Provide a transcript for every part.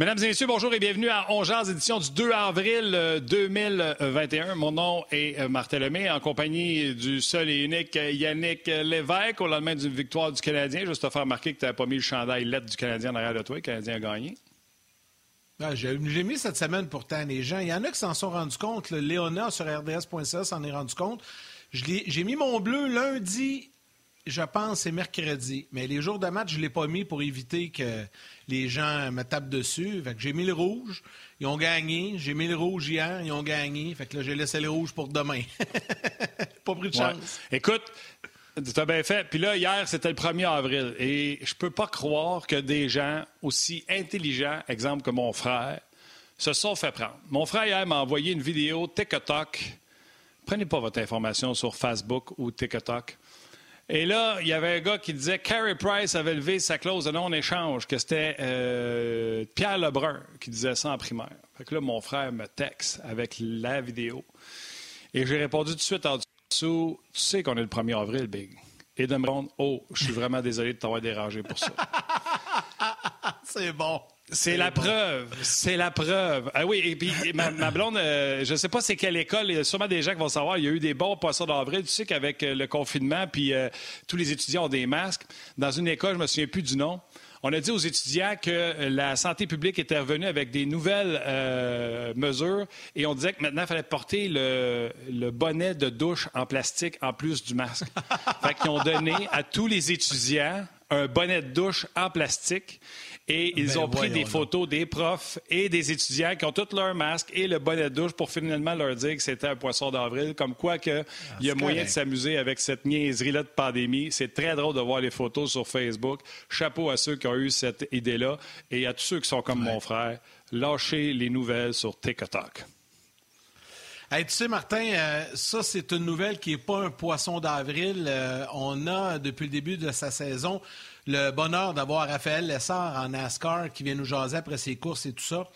Mesdames et messieurs, bonjour et bienvenue à Ongears, édition du 2 avril 2021. Euh, Mon nom est euh, Martin Lemay, en compagnie du seul et unique Yannick Lévesque, au lendemain d'une victoire du Canadien. Juste te faire remarquer que tu n'avais pas mis le chandail lettre du Canadien derrière de toi. Le Canadien a gagné. Ah, j'ai mis cette semaine pourtant les gens. Il y en a qui s'en sont rendus compte. Le Léona sur RDS.ca s'en est rendu compte. J'ai mis mon bleu lundi je pense, c'est mercredi. Mais les jours de match, je ne l'ai pas mis pour éviter que les gens me tapent dessus. Fait que j'ai mis le rouge. Ils ont gagné. J'ai mis le rouge hier. Ils ont gagné. Fait que là, j'ai laissé le rouge pour demain. pas pris de chance. Écoute, tu as bien fait. Puis là, hier, c'était le 1er avril. Et je peux pas croire que des gens aussi intelligents, exemple que mon frère, se sont fait prendre. Mon frère, hier, m'a envoyé une vidéo TikTok. Prenez pas votre information sur Facebook ou TikTok. Et là, il y avait un gars qui disait Carey Price avait levé sa clause de non-échange, que c'était euh, Pierre Lebrun qui disait ça en primaire. Fait que là, mon frère me texte avec la vidéo. Et j'ai répondu tout de suite en dessous Tu sais qu'on est le 1er avril, Big. Et de me répondre Oh, je suis vraiment désolé de t'avoir dérangé pour ça. C'est bon. C'est la preuve. C'est la preuve. Ah oui, et puis ma, blonde, euh, je ne sais pas c'est quelle école, il y a sûrement des gens qui vont savoir, il y a eu des bons poissons d'avril. Tu sais qu'avec euh, le confinement, puis euh, tous les étudiants ont des masques. Dans une école, je me souviens plus du nom, on a dit aux étudiants que la santé publique était revenue avec des nouvelles mesures et on disait que maintenant, il fallait porter le, le, bonnet de douche en plastique en plus du masque. fait qu'ils ont donné à tous les étudiants un bonnet de douche en plastique. Et ils ben, ont pris des photos des profs et des étudiants qui ont tous leur masque et le bonnet de douche pour finalement leur dire que c'était un poisson d'avril. Comme quoi qu'il il y a ah, moyen de s'amuser avec cette niaiserie-là de pandémie. C'est très drôle de voir les photos sur Facebook. Chapeau à ceux qui ont eu cette idée-là et à tous ceux qui sont comme mon frère. Lâchez les nouvelles sur TikTok. tu sais, Martin, euh, ça, c'est une nouvelle qui n'est pas un poisson d'avril. Euh, on a, depuis le début de sa saison, le bonheur d'avoir Raphaël Lessard en NASCAR qui vient nous jaser après ses courses et tout ça.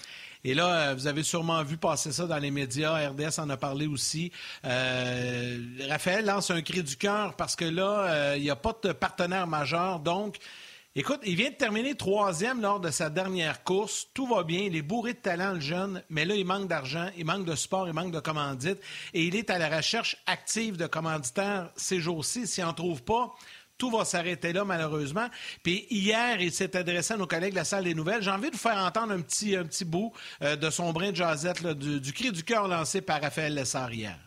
Et là, euh, vous avez sûrement vu passer ça dans les médias. RDS en a parlé aussi. Euh, Raphaël lance un cri du cœur parce que là, euh, il n'y a pas de partenaire majeur. Donc, écoute, il vient de terminer troisième lors de sa dernière course. Tout va bien. Il est bourré de talent, le jeune. Mais là, il manque d'argent, il manque de sport, il manque de commandite. Et il est à la recherche active de commanditaires ces jours-ci. S'il n'en trouve pas, tout va s'arrêter là, malheureusement. Puis hier, il s'est adressé à nos collègues de la salle des nouvelles. J'ai envie de vous faire entendre un petit, bout euh, de son brin de jazette, du, cri du cœur lancé par Raphaël Lessard hier.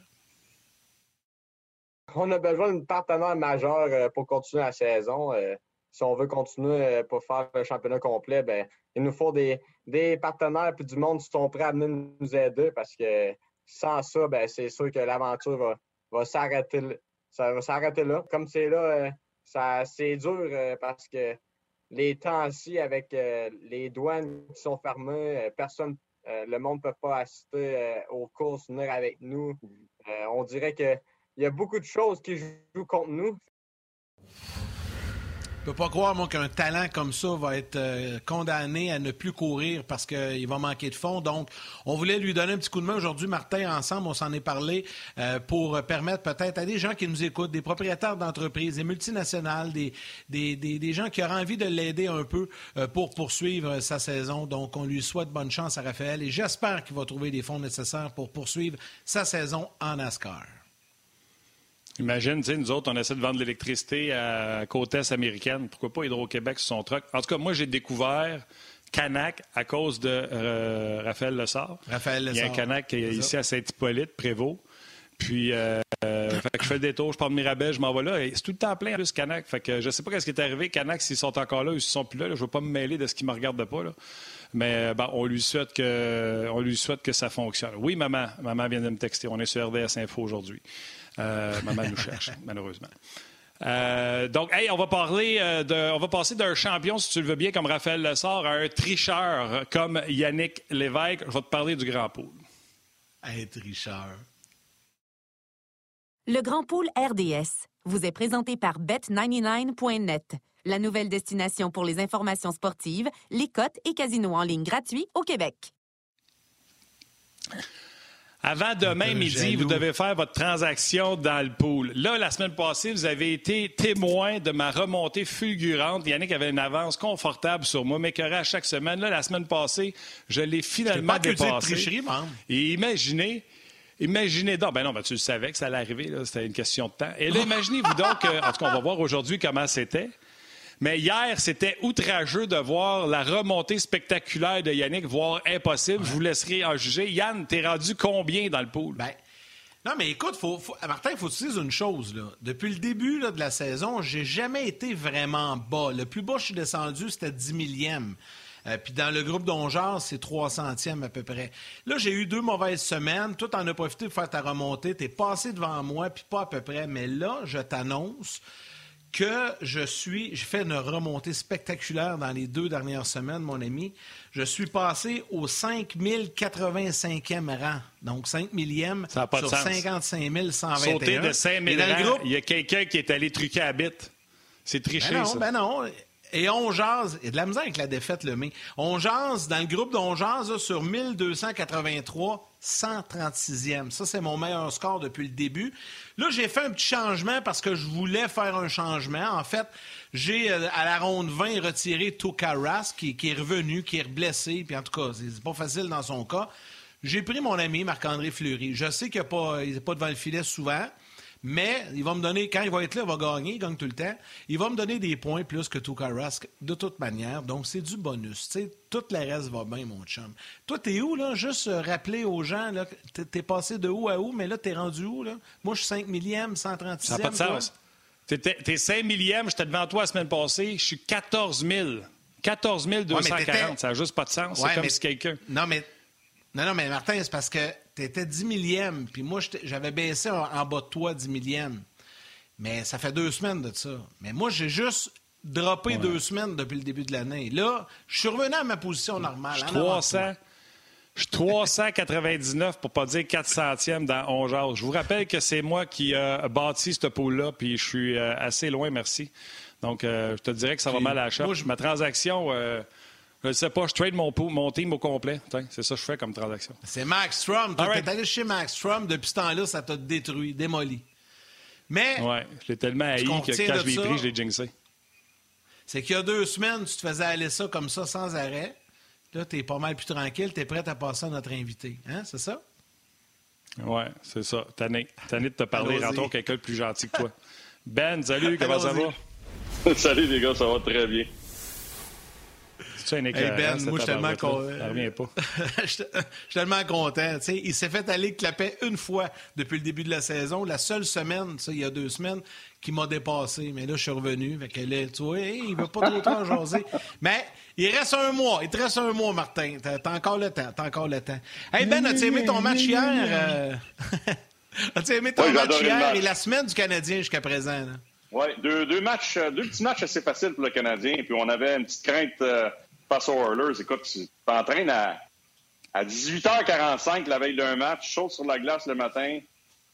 On a besoin d'un partenaire majeur euh, pour continuer la saison. Euh, si on veut continuer pour faire le championnat complet, ben, il nous faut des, partenaires et du monde qui sont prêts à venir nous aider parce que sans ça, ben, c'est sûr que l'aventure va, s'arrêter s'arrêter là. Comme c'est là, c'est dur euh, parce que les temps-ci, avec euh, les douanes qui sont fermées, euh, personne, le monde ne peut pas assister aux courses, venir avec nous. on dirait qu'il y a beaucoup de choses qui jouent contre nous. Je peux pas croire, moi, qu'un talent comme ça va être euh, condamné à ne plus courir parce qu'il va manquer de fond. Donc, on voulait lui donner un petit coup de main aujourd'hui, Martin, ensemble, on s'en est parlé, euh, pour permettre peut-être à des gens qui nous écoutent, des propriétaires d'entreprises, des multinationales, des, des, des, gens qui auraient envie de l'aider un peu euh, pour poursuivre sa saison. Donc, on lui souhaite bonne chance à Raphaël et j'espère qu'il va trouver les fonds nécessaires pour poursuivre sa saison en NASCAR. Imagine, tu sais, nous autres, on essaie de vendre de l'électricité à côte est américaine. Pourquoi pas Hydro-Québec sur son truck? En tout cas, moi, j'ai découvert Canac à cause de euh, Raphaël Lessard. Raphaël Lessard. Il y a un Canac ici à Saint-Hippolyte, Prévost. Puis, euh, fait que je fais le détour, je prends de Mirabel, je m'en vais là. Et c'est tout le temps plein, en plus, Canac. Fait que je sais pas ce qui est arrivé. Canac, s'ils sont encore là ou s'ils sont plus là, je veux pas me mêler de ce qui me regarde pas. Là. Mais ben, on, lui souhaite que, on lui souhaite que ça fonctionne. Oui, maman. Maman vient de me texter. On est sur RDS Info aujourd'hui. Euh, maman nous cherche, malheureusement. Euh, donc, hey, on va parler euh, de, on va passer d'un champion, si tu le veux bien, comme Raphaël Lessard, à un tricheur comme Yannick Lévesque. Je vais te parler du Grand Pôle. Un tricheur. Le Grand Pôle RDS vous est présenté par Bet99.net, la nouvelle destination pour les informations sportives, les cotes et casinos en ligne gratuits au Québec. Avant demain midi, vous devez faire votre transaction dans le pool. Là, la semaine passée, vous avez été témoin de ma remontée fulgurante. Yannick avait une avance confortable sur moi, mais à chaque semaine. Là, la semaine passée, je l'ai finalement pas dépassé. Tricherie, Et imaginez, Imaginez donc, ben non, ben tu le savais que ça allait arriver, c'était une question de temps. Et là, imaginez-vous donc, en tout cas, on va voir aujourd'hui comment c'était. Mais hier, c'était outrageux de voir la remontée spectaculaire de Yannick, voire impossible. Je vous laisserai en juger. Yann, t'es rendu combien dans le pool? Ben, non, mais écoute, Martin, il faut que tu dises une chose. Depuis le début de la saison, j'ai jamais été vraiment bas. Le plus bas je suis descendu, c'était 10 millième. Euh, puis dans le groupe d'Ongears, c'est 300e à peu près. Là, j'ai eu deux mauvaises semaines. Toi, en as profité pour faire ta remontée. T'es passé devant moi, puis pas à peu près. Mais là, je t'annonce que je suis, je fais une remontée spectaculaire dans les deux dernières semaines, mon ami. Je suis passé au 5085e rang. Donc 5 millième sur 55 121. Sauter de 5000 rangs, il y a quelqu'un qui est allé truquer à bite. C'est triché, ben non, ça. Ben non. Et on jase, et de la misère avec la défaite, le mai. On jase, dans le groupe d'on jase, sur 1283, 136e. Ça, c'est mon meilleur score depuis le début. Là, j'ai fait un petit changement parce que je voulais faire un changement. En fait, j'ai, euh, à la ronde 20, retiré Tokaras, qui, qui est revenu, qui est blessé, puis en tout cas, c'est pas facile dans son cas. J'ai pris mon ami Marc-André Fleury. Je sais qu'il n'est pas devant le filet souvent. Mais il va me donner, quand il va être là, il va gagner, il gagne tout le temps. Il va me donner des points plus que Tuka Rask, de toute manière. Donc, c'est du bonus. sais, tout le reste va bien, mon chum. Toi, t'es où, là? Juste euh, rappeler aux gens, là, t'es passé de où à où, mais là, t'es rendu où, là? Moi, je suis 5 millième, 136e. Ça n'a pas de sens. T'es 5 millième, j'étais devant toi la semaine passée, je suis 14 000. 14 240, ça n'a juste pas de sens. c'est comme si quelqu'un. Non, mais non, non, mais Martin, c'est parce que tu étais 10 millième, puis moi, j'avais baissé en, bas de toi 10 millième. Mais ça fait deux semaines de ça. Mais moi, j'ai juste droppé deux semaines depuis le début de l'année. Là, je suis revenu à ma position normale. Je suis 300. Je suis 399 pour pas dire 400e dans 11 Je vous rappelle que c'est moi qui ai bâti ce pôle-là, puis je suis euh, assez loin, merci. Donc, euh, je te dirais que ça va mal à la Ma transaction, euh, je ne sais pas, je trade mon, mon team au complet. C'est ça que je fais comme transaction. C'est Max Strom. Tu es allé chez Max Strom, depuis ce temps-là, ça t'a détruit, démoli. Mais. Ouais, je l'ai tellement haï que quand je l'ai pris, je l'ai jinxé. C'est qu'il y a deux semaines, tu te faisais aller ça comme ça sans arrêt. Là, tu es pas mal plus tranquille, tu es prêt à passer à notre invité. Hein, c'est ça? Oui, c'est ça. Tanné. Tanné de te parler. Rentrons quelqu'un de plus gentil que toi. Ben, salut, comment ça va? salut les gars, ça va très bien hey ben, moi, je suis tellement content. Je suis tellement content. il s'est fait aller clapet une fois depuis le début de la saison. La seule semaine, il y a deux semaines, qui m'a dépassé. Mais là, je suis revenu. Fait que tu vois, il veut pas trop temps jaser. Mais il reste un mois. Il te reste un mois, Martin. T'as encore le temps. T'as encore le temps. Hey, Ben, as-tu aimé ton match hier? Euh? as-tu aimé ton match hier et la semaine du Canadien jusqu'à présent? Oui, deux, deux, matchs, deux petits matchs assez faciles pour le Canadien. Puis on avait une petite crainte euh, face aux Oilers. Écoute, tu t'entraînes à, à 18h45 la veille d'un match, chaud sur la glace le matin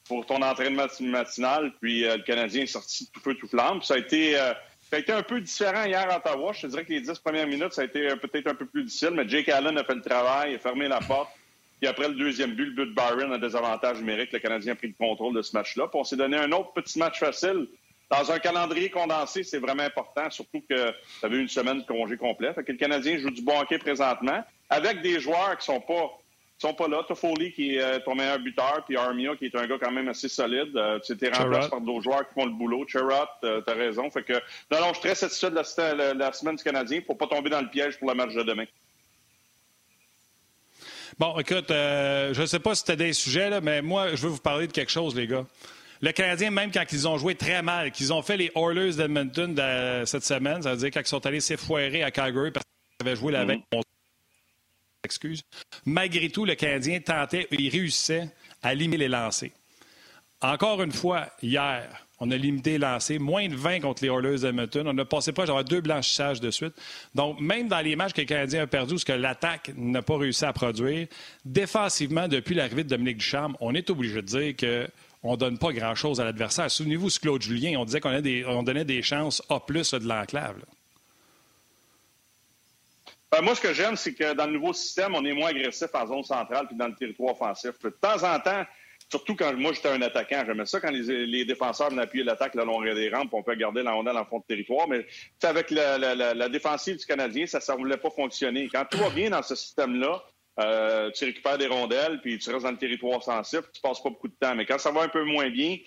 pour ton entraînement matinal, puis euh, le Canadien est sorti tout feu, tout flamme. ça a été... Euh, ça a été un peu différent hier à Ottawa. Je te dirais que les dix premières minutes, ça a été peut-être un peu plus difficile, mais Jake Allen a fait le travail, il a fermé la porte. Puis après le deuxième but, le but de Byron, a des avantages numériques. Le Canadien a pris le contrôle de ce match-là. Puis on s'est donné un autre petit match facile dans un calendrier condensé, c'est vraiment important, surtout que tu avais une semaine de congé complet. Fait que le Canadien joue du bon hockey présentement, avec des joueurs qui sont pas sont pas là. Toffoli qui est euh, ton meilleur buteur, puis Armia qui est un gars quand même assez solide. Euh, tu étais remplacé par d'autres joueurs qui font le boulot. Cherrott, euh, tu as raison. Fait que, non, non, je suis très satisfait de la, semaine du Canadien. Faut pas tomber dans le piège pour le match de demain. Bon, écoute, je ne sais pas si c'était des sujets, là, mais moi, je veux vous parler de quelque chose, les gars. Le Canadien, même quand ils ont joué très mal, qu'ils ont fait les Oilers d'Edmonton cette semaine, ça veut dire quand ils sont allés s'effoirer à Calgary parce qu'ils avaient joué la veille. Mm. Excuse. Malgré tout, le Canadien tentait, il réussissait à limiter les lancers. Encore une fois, hier, on a limité les lancers, moins de 20 contre les Oilers d'Edmonton. On a passé pas d'avoir deux blanchissages de suite. Donc, même dans les matchs que le Canadien a perdu, ce que l'attaque n'a pas réussi à produire, défensivement, depuis l'arrivée de Dominique Ducharme, on est obligé de dire que on ne donne pas grand-chose à l'adversaire. Souvenez-vous, Claude Julien, on disait qu'on donnait des chances A plus de l'enclave. Ben, moi, ce que j'aime, c'est que dans le nouveau système, on est moins agressif en zone centrale puis dans le territoire offensif. De temps en temps, surtout quand moi j'étais un attaquant, j'aimais ça quand les, défenseurs venaient appuyer l'attaque le long des rampes, on peut garder la rondelle en fond de territoire. Mais avec la, défensive du Canadien, ça ne voulait pas fonctionner. Quand tout va bien dans ce système-là, euh, tu récupères des rondelles, puis tu restes dans le territoire sensible, tu passes pas beaucoup de temps. Mais quand ça va un peu moins bien,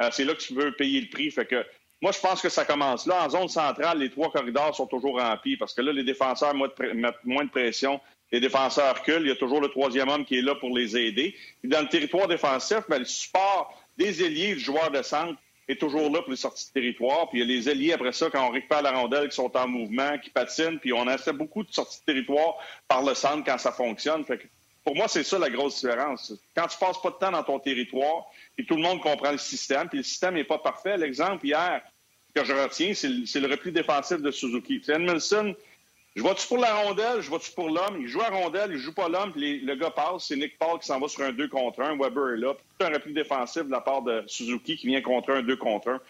euh, c'est là que tu veux payer le prix. Fait que moi, je pense que ça commence là. En zone centrale, les trois corridors sont toujours remplis parce que là, les défenseurs mettent moins de pression. Les défenseurs reculent. Il y a toujours le troisième homme qui est là pour les aider. dans le territoire défensif, ben, le support des ailiers du joueur de centre est toujours là pour les sorties de territoire. Puis il y a les ailiers après ça, quand on récupère la rondelle, qui sont en mouvement, qui patinent. Puis on a fait beaucoup de sorties de territoire par le centre quand ça fonctionne. Fait que pour moi, c'est ça la grosse différence. Quand tu passes pas de temps dans ton territoire, et tout le monde comprend le système, puis le système n'est pas parfait. L'exemple hier que je retiens, c'est le, repli défensif de Suzuki. Je vois-tu pour la rondelle, je vois-tu pour l'homme? Il joue à rondelle, il joue pas l'homme, puis le gars passe. C'est Nick Paul qui s'en va sur un 2 contre 1. Weber est là. Puis un repli défensif de la part de Suzuki qui vient contre un 2 contre 1.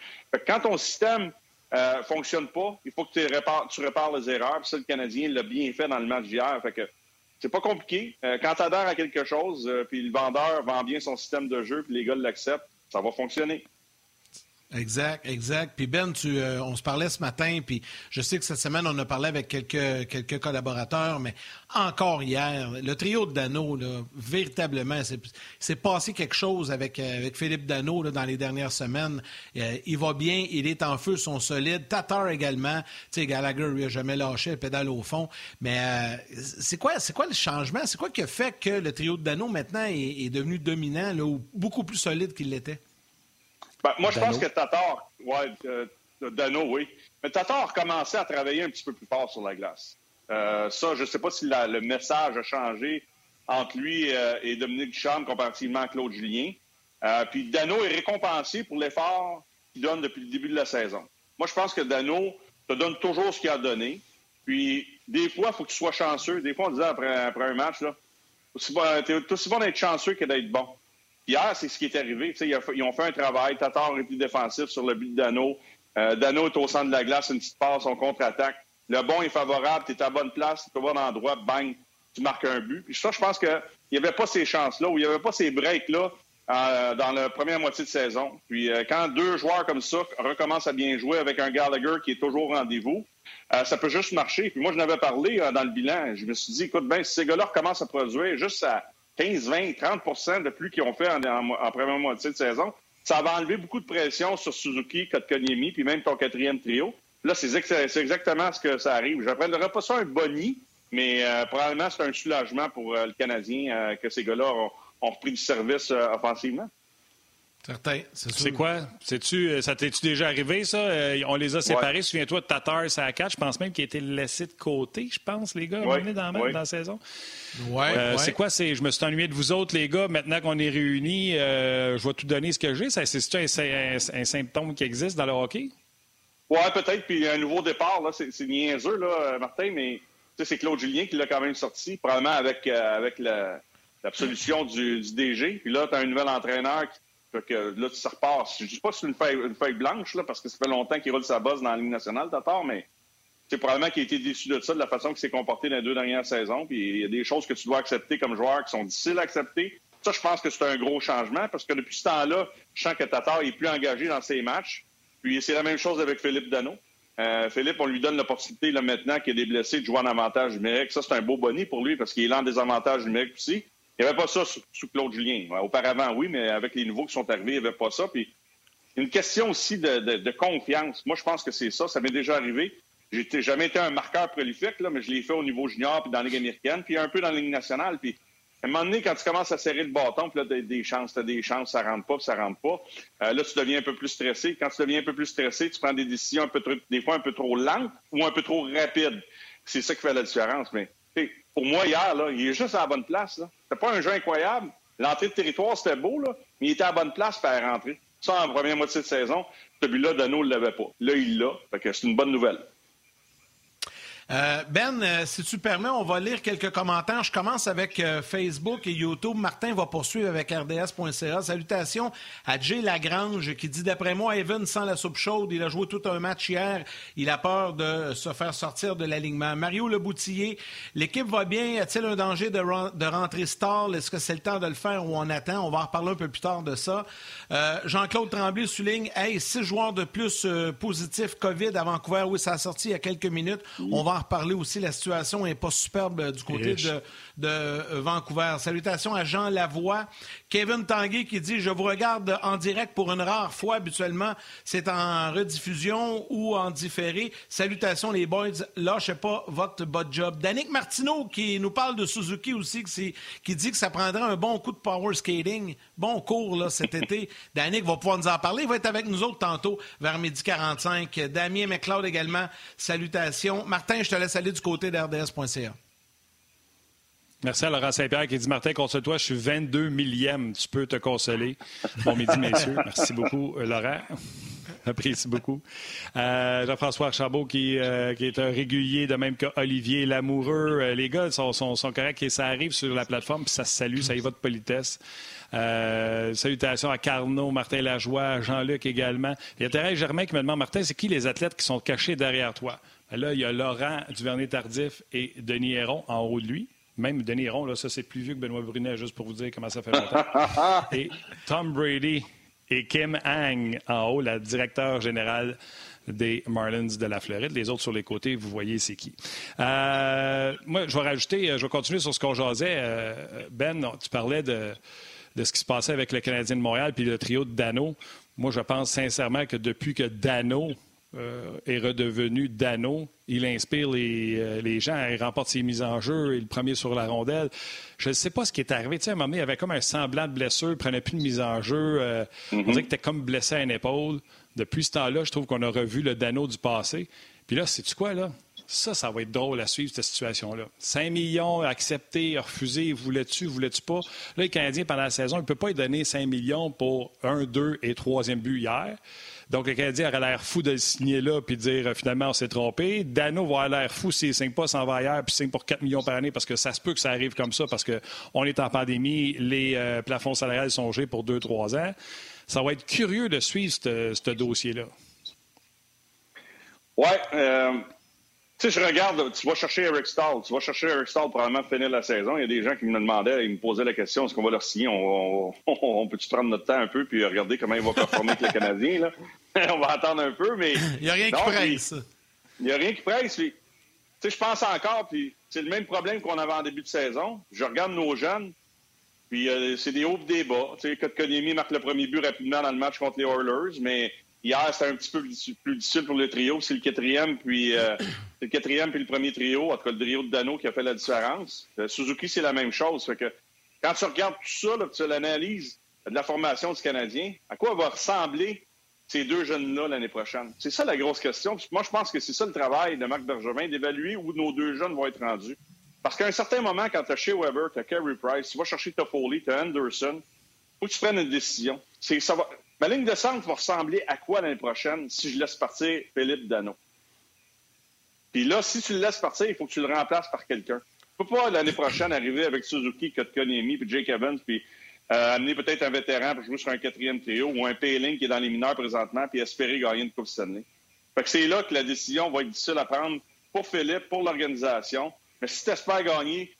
quand ton système euh, fonctionne pas, il faut que tu répares, tu répares les erreurs. Puis ça, le Canadien l'a bien fait dans le match d'hier. Fait que c'est pas compliqué. Euh, quand tu adhères à quelque chose, euh, puis le vendeur vend bien son système de jeu, puis les gars l'acceptent, ça va fonctionner. Exact, exact. Puis Ben, tu, euh, on se parlait ce matin, puis je sais que cette semaine, on a parlé avec quelques, collaborateurs, mais encore hier, le trio de Dano, véritablement, c'est passé quelque chose avec, euh, Philippe Dano dans les dernières semaines. Euh, il va bien, il est en feu, son solide. Tatar également. Tu sais, Gallagher, lui, a jamais lâché le pédale au fond. Mais c'est quoi, quoi le changement? C'est quoi qui a fait que le trio de Dano, maintenant, est, devenu dominant, ou beaucoup plus solide qu'il l'était? Ben, moi, je pense que Tatar, ouais, Dano, oui. Mais Tatar a commencé à travailler un petit peu plus fort sur la glace. Euh, ça, je ne sais pas si le message a changé entre lui euh, et Dominique Duchamp comparativement à Claude Julien. Euh, puis Dano est récompensé pour l'effort qu'il donne depuis le début de la saison. Moi, je pense que Dano te donne toujours ce qu'il a donné. Puis, des fois, il faut que tu sois chanceux. Des fois, on disait après, après un match, là, aussi bon d'être chanceux que d'être bon. Hier, c'est ce qui est arrivé. Ils ont fait un travail. Tatar est plus défensif sur le but de Dano. Euh, Dano est au centre de la glace, une petite passe, on contre-attaque. Le bon est favorable, tu es à bonne place, tu vas bon endroit, bang, tu marques un but. Puis ça, je pense qu'il n'y avait pas ces chances-là, ou il n'y avait pas ces breaks-là euh, dans la première moitié de saison. Puis euh, quand deux joueurs comme ça recommencent à bien jouer avec un Gallagher qui est toujours au rendez-vous, ça peut juste marcher. Puis moi, je n'avais parlé dans le bilan. Je me suis dit, écoute, ben, si ces gars-là recommencent à produire juste à 15, 20, 30% de plus qu'ils ont fait en, première moitié de saison, ça va enlever beaucoup de pression sur Suzuki, Kotkaniemi, puis même ton quatrième trio. Là, c'est exactement ce que ça arrive. Je n'appellerais pas ça un boni, mais euh, probablement c'est un soulagement pour euh, le Canadien euh, que ces gars-là ont, ont, repris du service offensivement. Certain, c'est quoi? tu euh, ça t'es-tu déjà arrivé, ça? Euh, on les a séparés. Souviens-toi de Tatar, ça à 4. Je pense même qu'il a été laissé de côté, je pense, les gars, dans, dans, la saison. Ouais, euh, C'est quoi? Je me suis ennuyé de vous autres, les gars. Maintenant qu'on est réunis, je vais tout donner ce que j'ai. C'est un, un, symptôme qui existe dans le hockey? Oui, peut-être. Puis un nouveau départ, là, c'est niaiseux, là, Martin, mais c'est Claude Julien qui l'a quand même sorti, probablement avec, avec l'absolution du, du, DG. Puis là, tu as un nouvel entraîneur qui que là, ça repart. Je ne dis pas que c'est une feuille, blanche, là, parce que ça fait longtemps qu'il roule sa bosse dans la Ligue nationale, Tatar, mais c'est probablement qu'il a été déçu de ça, de la façon qu'il s'est comporté dans les deux dernières saisons. Puis il y a des choses que tu dois accepter comme joueur qui sont difficiles à accepter. Ça, je pense que c'est un gros changement parce que depuis ce temps-là, je sens que Tatar est plus engagé dans ses matchs. Puis c'est la même chose avec Philippe Dano. Euh, Philippe, on lui donne l'opportunité là, maintenant qu'il des blessés de jouer en avantage numérique. Ça, c'est un beau bonnet pour lui parce qu'il est en désavantage numérique aussi. Il n'y avait pas ça sous, Claude Julien. Auparavant, oui, mais avec les nouveaux qui sont arrivés, il n'y avait pas ça. Puis, une question aussi de, confiance. Moi, je pense que c'est ça. Ça m'est déjà arrivé. J'ai jamais été un marqueur prolifique, là, mais je l'ai fait au niveau junior, puis dans la Ligue américaine, puis un peu dans la Ligue nationale. Puis, à un moment donné, quand tu commences à serrer le bâton, puis là, tu des chances, tu as des chances, ça rentre pas, puis ça rentre pas. Euh, là, tu deviens un peu plus stressé. Quand tu deviens un peu plus stressé, tu prends des décisions un peu trop, des fois un peu trop lentes ou un peu trop rapides. C'est ça qui fait la différence. Mais pour moi, hier, il est juste à la bonne place. C'était pas un jeu incroyable. L'entrée de territoire, c'était beau, là, mais il était à la bonne place pour rentrer. Ça, en première moitié de saison, celui-là, Dano ne l'avait pas. Là, il l'a. Que c'est une bonne nouvelle. Euh, ben, euh, si tu permets, on va lire quelques commentaires. Je commence avec euh, Facebook et YouTube. Martin va poursuivre avec RDS.ca. Salutations à Jay Lagrange qui dit D'après moi, Evan sent la soupe chaude. Il a joué tout un match hier. Il a peur de se faire sortir de l'alignement. Mario Leboutillier, l'équipe va bien? Y a-t-il un danger de, de rentrer stall? Est-ce que c'est le temps de le faire ou on attend? On va en reparler un peu plus tard de ça. Jean-Claude Tremblay souligne Hey, six joueurs de plus positifs COVID à Vancouver. Oui, ça a sorti il y a quelques minutes. On va en reparler aussi. La situation n'est pas superbe euh, du côté de, de, euh, Vancouver. Salutations à Jean Lavoie. Kevin Tanguay qui dit Je vous regarde en direct pour une rare fois. Habituellement, c'est en rediffusion ou en différé. Salutations, les boys. Lâchez pas votre bot job. Danick Martineau qui nous parle de Suzuki aussi, qui, qui dit que ça prendrait un bon coup de power skating. Bon cours là, cet été. Danick va pouvoir nous en parler. Il va être avec nous autres tantôt vers midi 45. Damien McLeod également. Salutations. Martin, je te laisse aller du côté d'RDS.ca. Merci à Laurent Saint-Pierre qui dit Martin, console-toi, je suis 22 millième. Tu peux te consoler. Bon midi, messieurs. Merci beaucoup, euh, Laurent. J'apprécie beaucoup. Euh, Jean-François Chabot qui, euh, qui, est un régulier, de même que Olivier Lamoureux. les gars sont, sont, sont, corrects et ça arrive sur la plateforme, puis ça se salue, ça y va de politesse. salutations à Carnot, Martin Lajoie, Jean-Luc également. Il y a Thérèse Germain qui me demande Martin, c'est qui les athlètes qui sont cachés derrière toi? Là, il y a Laurent Duvernay-Tardif et Denis Héron en haut de lui. Même Denis Héron, là, ça, c'est plus vieux que Benoît Brunet, juste pour vous dire comment ça fait longtemps. et Tom Brady et Kim Hang en haut, la directeur générale des Marlins de la Floride. Les autres sur les côtés, vous voyez c'est qui. Euh, moi, je vais rajouter, je vais continuer sur ce qu'on jasait. Euh, ben, tu parlais de, de, ce qui se passait avec le Canadien de Montréal puis le trio de Dano. Moi, je pense sincèrement que depuis que Dano euh, est redevenu Dano. Il inspire euh, les, gens, il remporte ses mises en jeu, il est le premier sur la rondelle. Je ne sais pas ce qui est arrivé. Tu sais, à un moment il avait comme un semblant de blessure, il ne prenait plus de mise en jeu. Euh, on dirait que tu comme blessé à une épaule. Depuis ce temps-là, je trouve qu'on a revu le Dano du passé. Puis là, c'est-tu quoi, là? Ça, ça va être drôle à suivre, cette situation-là. 5 millions acceptés, refusés, voulais-tu, voulais-tu pas? Là, les Canadiens, pendant la saison, il ne peut pas y donner 5 millions pour un, deux et troisième but hier. Donc, le Canadien aurait l'air fou de le signer là puis de dire euh, finalement, on s'est trompé. Dano va avoir l'air fou s'il ne signe pas, s'en va ailleurs puis signe pour 4 millions par année parce que ça se peut que ça arrive comme ça parce qu'on est en pandémie, les euh, plafonds salariales sont gelés pour 2-3 ans. Ça va être curieux de suivre ce dossier-là. Oui. Euh, tu sais, je regarde, tu vas chercher Eric Stahl. Tu vas chercher Eric Stahl probablement finir la saison. Il y a des gens qui me demandaient, ils me posaient la question est-ce qu'on va leur signer? On, on, peut-tu prendre notre temps un peu puis regarder comment il va performer avec le Canadien là? On va attendre un peu, mais. Il n'y a rien qui presse. Il n'y a rien qui presse. Tu sais, je pense encore, puis c'est le même problème qu'on avait en début de saison. Je regarde nos jeunes, puis euh, c'est des hauts et des bas. Tu sais, Kotkaniemi marque le premier but rapidement dans le match contre les Oilers, mais Hier, c'était un petit peu plus difficile pour le trio. C'est le quatrième, puis euh, le quatrième puis le premier trio, en tout cas le trio de Dano qui a fait la différence. Euh, Suzuki, c'est la même chose. Que quand tu regardes tout ça, là, tu l'analyses de la formation du Canadien, à quoi va ressembler ces deux jeunes-là l'année prochaine? C'est ça la grosse question. moi, je pense que c'est ça le travail de Marc Bergevin, d'évaluer où nos deux jeunes vont être rendus. Parce qu'à un certain moment, quand tu as chez Weber, tu as Carey Price, tu vas chercher Toffoli, tu as Anderson, faut que tu prennes une décision. Ça va, Ma ligne de centre va ressembler à quoi l'année prochaine si je laisse partir Philippe Dano? Puis là, si tu le laisses partir, il faut que tu le remplaces par quelqu'un. Tu peux pas l'année prochaine arriver avec Suzuki, Kotkaniemi, puis Jake Evans, puis euh, amener peut-être un vétéran pour jouer sur un quatrième trio ou un Payling qui est dans les mineurs présentement, puis espérer gagner une Coupe Stanley. Fait que c'est là que la décision va être difficile à prendre pour Philippe, pour l'organisation. Mais si tu espères gagner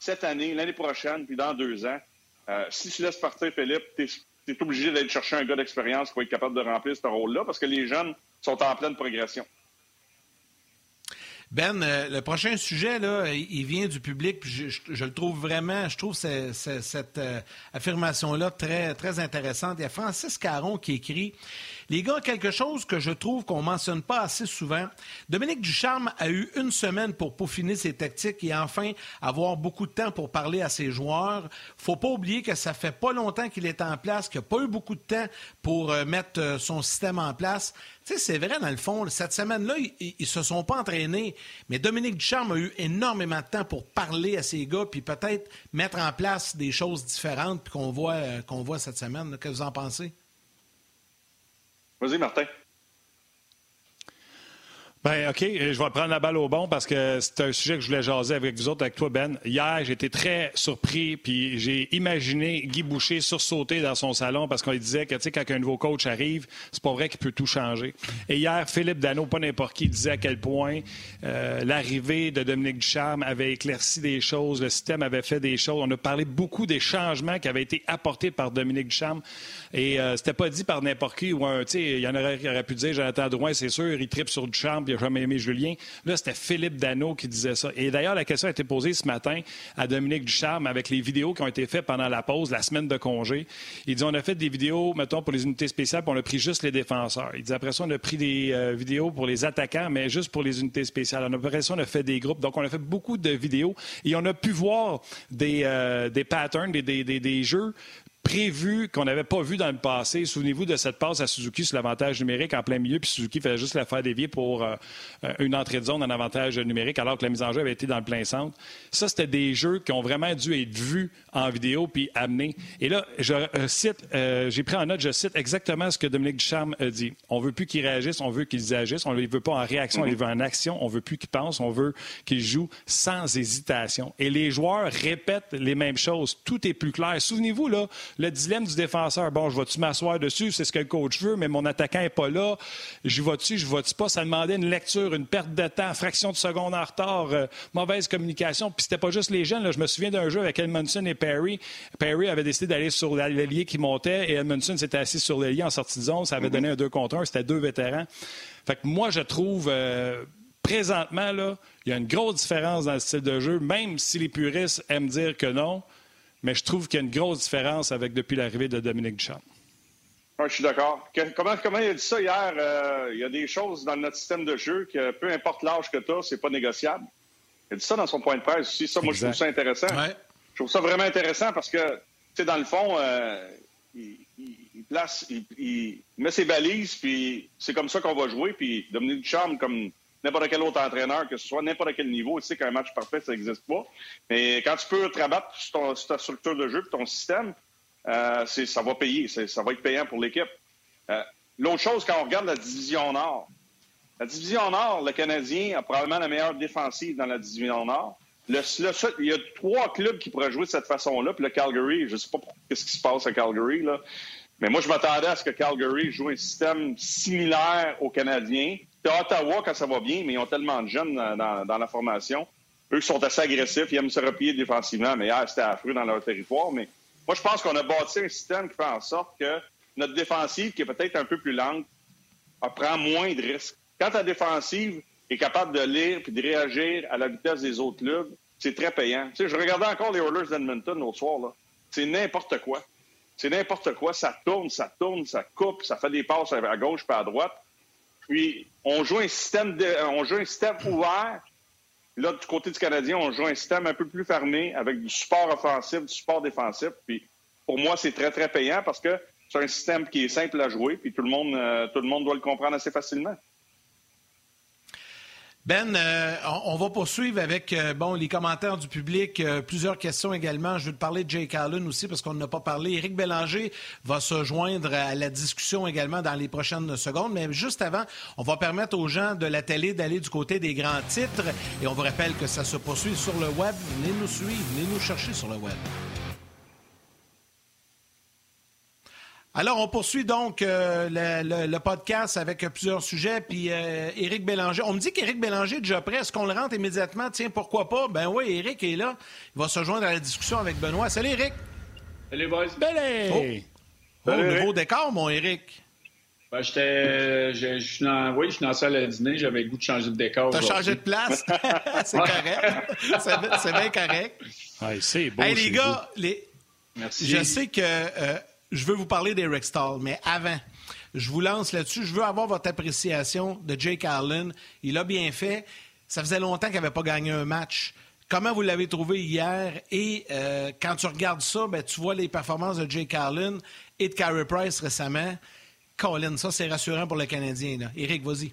cette année, l'année prochaine, puis dans deux ans, euh, si tu laisses partir Philippe, tu tu es obligé d'aller chercher un gars d'expérience va être capable de remplir ce rôle-là parce que les jeunes sont en pleine progression. Ben, euh, le prochain sujet, là, il vient du public, je, le trouve vraiment, je trouve cette euh, affirmation-là très, très intéressante. Il y a Francis Caron qui écrit Les gars, quelque chose que je trouve qu'on mentionne pas assez souvent. Dominique Ducharme a eu une semaine pour peaufiner ses tactiques et enfin avoir beaucoup de temps pour parler à ses joueurs. Faut pas oublier que ça fait pas longtemps qu'il est en place, qu'il n'a pas eu beaucoup de temps pour euh, mettre son système en place. C'est vrai, dans le fond, cette semaine-là, ils, ne se sont pas entraînés, mais Dominique Ducharme a eu énormément de temps pour parler à ces gars, puis peut-être mettre en place des choses différentes, qu'on voit, euh, qu'on voit cette semaine. Qu'est-ce que vous en pensez? Vas-y, Martin. Ben OK, je vais prendre la balle au bon parce que c'est un sujet que je voulais jaser avec vous autres, avec toi, Ben. Hier, été très surpris, puis j'ai imaginé Guy Boucher sursauter dans son salon parce qu'on disait que, tu sais, quand un nouveau coach arrive, c'est pas vrai qu'il peut tout changer. Et hier, Philippe Dano, pas n'importe qui, disait à quel point euh, l'arrivée de Dominique Ducharme avait éclairci des choses, le système avait fait des choses. On a parlé beaucoup des changements qui avaient été apportés par Dominique Ducharme. Et euh, c'était pas dit par n'importe qui ou un, tu sais, il y en aurait aurait pu dire Jonathan Drouin, c'est sûr, il tripe sur Ducharme, jamais aimé Julien. Là, c'était Philippe Dano qui disait ça. Et d'ailleurs, la question a été posée ce matin à Dominique Ducharme avec les vidéos qui ont été faites pendant la pause, la semaine de congé. Il dit on a fait des vidéos, mettons, pour les unités spéciales, puis on a pris juste les défenseurs. Il dit après ça, on a pris des euh, vidéos pour les attaquants, mais juste pour les unités spéciales. En opération, on a fait des groupes. Donc, on a fait beaucoup de vidéos et on a pu voir des, euh, patterns, des jeux prévu qu'on n'avait pas vu dans le passé. Souvenez-vous de cette passe à Suzuki sur l'avantage numérique en plein milieu, puis Suzuki faisait juste la faire dévier pour euh, une entrée de zone en avantage numérique, alors que la mise en jeu avait été dans le plein centre. Ça, c'était des jeux qui ont vraiment dû être vus en vidéo puis amenés. Et là, je euh, cite, euh, j'ai pris en note, je cite exactement ce que Dominique Ducharme a dit. On veut plus qu'ils réagissent, on veut qu'ils agissent. On ne les veut pas en réaction, on les veut en action. On veut plus qu'ils pensent, on veut qu'ils jouent sans hésitation. Et les joueurs répètent les mêmes choses. Tout est plus clair. Souvenez-vous, là, le dilemme du défenseur. Bon, je vais-tu m'asseoir dessus? C'est ce que le coach veut, mais mon attaquant n'est pas là. Je vais-tu, je vais-tu pas? Ça demandait une lecture, une perte de temps, fraction de seconde en retard, euh, mauvaise communication. Puis c'était pas juste les jeunes. Là. Je me souviens d'un jeu avec Edmondson et Perry. Perry avait décidé d'aller sur l'allié qui montait et Edmondson s'était assis sur l'allié en sortie de zone. Ça avait donné un 2 contre 1. C'était deux vétérans. Fait que moi, je trouve... Euh, présentement, là, il y a une grosse différence dans le style de jeu, même si les puristes aiment dire que non mais je trouve qu'il y a une grosse différence avec depuis l'arrivée de Dominique Duchamp. Oui, je suis d'accord. Comment, comment il a dit ça hier? Euh, il y a des choses dans notre système de jeu que peu importe l'âge que tu as, c'est pas négociable. Il a dit ça dans son point de presse aussi. Ça, moi, je trouve ça intéressant. Je trouve ça vraiment intéressant parce que, tu sais, dans le fond, euh, il, place, il, met ses balises, puis c'est comme ça qu'on va jouer. Puis Dominique Duchamp, comme n'importe quel autre entraîneur, que ce soit n'importe quel niveau. Tu sais qu'un match parfait, ça n'existe pas. Mais quand tu peux te rabattre sur, ta structure de jeu ton système, euh, ça va payer. Ça va être payant pour l'équipe. Euh, l'autre chose, quand on regarde la division Nord, la division Nord, le Canadien a probablement la meilleure défensive dans la division Nord. Il y a trois clubs qui pourraient jouer de cette façon-là. Puis le Calgary, je ne sais pas ce qui se passe à Calgary, là. mais moi, je m'attendais à ce que Calgary joue un système similaire au Canadien c'est Ottawa quand ça va bien, mais ils ont tellement de jeunes dans, la formation. Eux sont assez agressifs, ils aiment se replier défensivement, mais hier, c'était affreux dans leur territoire. Mais moi, je pense qu'on a bâti un système qui fait en sorte que notre défensive, qui est peut-être un peu plus lente, prend moins de risques. Quand ta défensive est capable de lire et de réagir à la vitesse des autres clubs, c'est très payant. Tu sais, je regardais encore les Oilers d'Edmonton l'autre soir. Là. C'est n'importe quoi. C'est n'importe quoi. Ça tourne, ça tourne, ça coupe, ça fait des passes à gauche pas à droite. Puis, on joue un système, de, on joue un système ouvert. Là, du côté du Canadien, on joue un système un peu plus fermé avec du support offensif, du support défensif. Puis, pour moi, c'est très, très payant parce que c'est un système qui est simple à jouer, puis tout le monde, euh, tout le monde doit le comprendre assez facilement. Ben, euh, on, va poursuivre avec euh, bon les commentaires du public, euh, plusieurs questions également. Je veux te parler de Jake Allen aussi parce qu'on n'a pas parlé. Éric Bélanger va se joindre à la discussion également dans les prochaines secondes. Mais juste avant, on va permettre aux gens de la télé d'aller du côté des grands titres. Et on vous rappelle que ça se poursuit sur le web. Venez nous suivre, venez nous chercher sur le web. Alors, on poursuit donc euh, le, podcast avec plusieurs sujets. Puis, euh, Éric Bélanger. On me dit qu'Éric Bélanger est déjà prêt. Est-ce qu'on le rentre immédiatement? Tiens, pourquoi pas? Ben oui, Éric est là. Il va se joindre à la discussion avec Benoît. Salut, Éric. Salut, boys. Belle! Oh, oh nouveau décor, mon Éric. Ben, j'étais. Je suis dans, oui, je suis dans la salle à dîner. J'avais le goût de changer de décor. T'as changé de place? c'est correct. c'est bien correct. c'est beau. Hey, les gars, les... Merci. Je sais que. Euh, je veux vous parler d'Eric Stahl, mais avant, je vous lance là-dessus. Je veux avoir votre appréciation de Jake Allen. Il a bien fait. Ça faisait longtemps qu'il n'avait pas gagné un match. Comment vous l'avez trouvé hier? Et euh, quand tu regardes ça, ben, tu vois les performances de Jake Allen et de Carey Price récemment. Colin, ça, c'est rassurant pour le Canadien. Là. Éric, vas-y.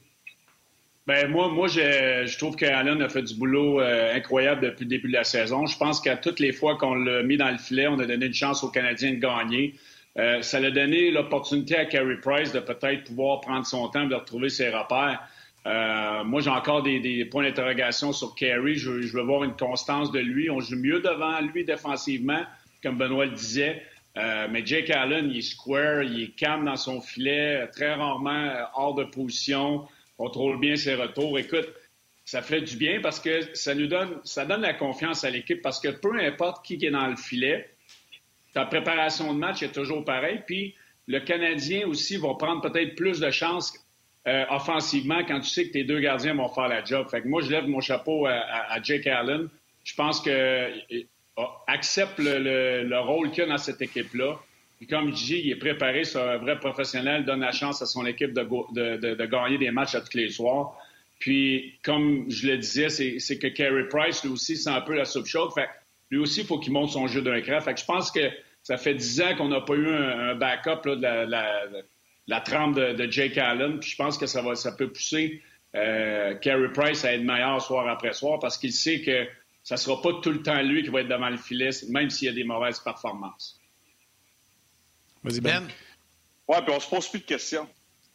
Ben moi, moi je, trouve qu'Allen a fait du boulot euh, incroyable depuis le début de la saison. Je pense qu'à toutes les fois qu'on l'a mis dans le filet, on a donné une chance aux Canadiens de gagner. Euh, ça a donné l'opportunité à Carey Price de peut-être pouvoir prendre son temps de retrouver ses repères. Euh, moi, j'ai encore des, points d'interrogation sur Carey. Je, veux voir une constance de lui. On joue mieux devant lui défensivement, comme Benoît le disait. Euh, mais Jake Allen, il est square, il est calme dans son filet, très rarement hors de position, contrôle bien ses retours. Écoute, ça fait du bien parce que ça nous donne, ça donne la confiance à l'équipe parce que peu importe qui est dans le filet, ta préparation de match est toujours pareille. Puis le Canadien aussi va prendre peut-être plus de chances euh, offensivement quand tu sais que tes deux gardiens vont faire la job. Fait que moi, je lève mon chapeau à, Jake Allen. Je pense que euh, accepte le, rôle qu'il a dans cette équipe-là. Puis comme je dis, il est préparé, c'est un vrai professionnel, donne la chance à son équipe de, de, gagner des matchs à tous les soirs. Puis, comme je le disais, c'est que Carey Price, lui aussi, c'est un peu la soupe chaude. Fait lui aussi, il faut qu'il monte son jeu d'un cran. Fait que je pense que ça fait dix ans qu'on n'a pas eu un, backup de la, la, trempe de, Jake Allen. Puis je pense que ça, va, ça peut pousser euh, Carey Price à être meilleur soir après soir parce qu'il sait que ça ne sera pas tout le temps lui qui va être devant le filet, même s'il y a des mauvaises performances. Vas-y, Ben. Oui, puis on se pose plus de questions.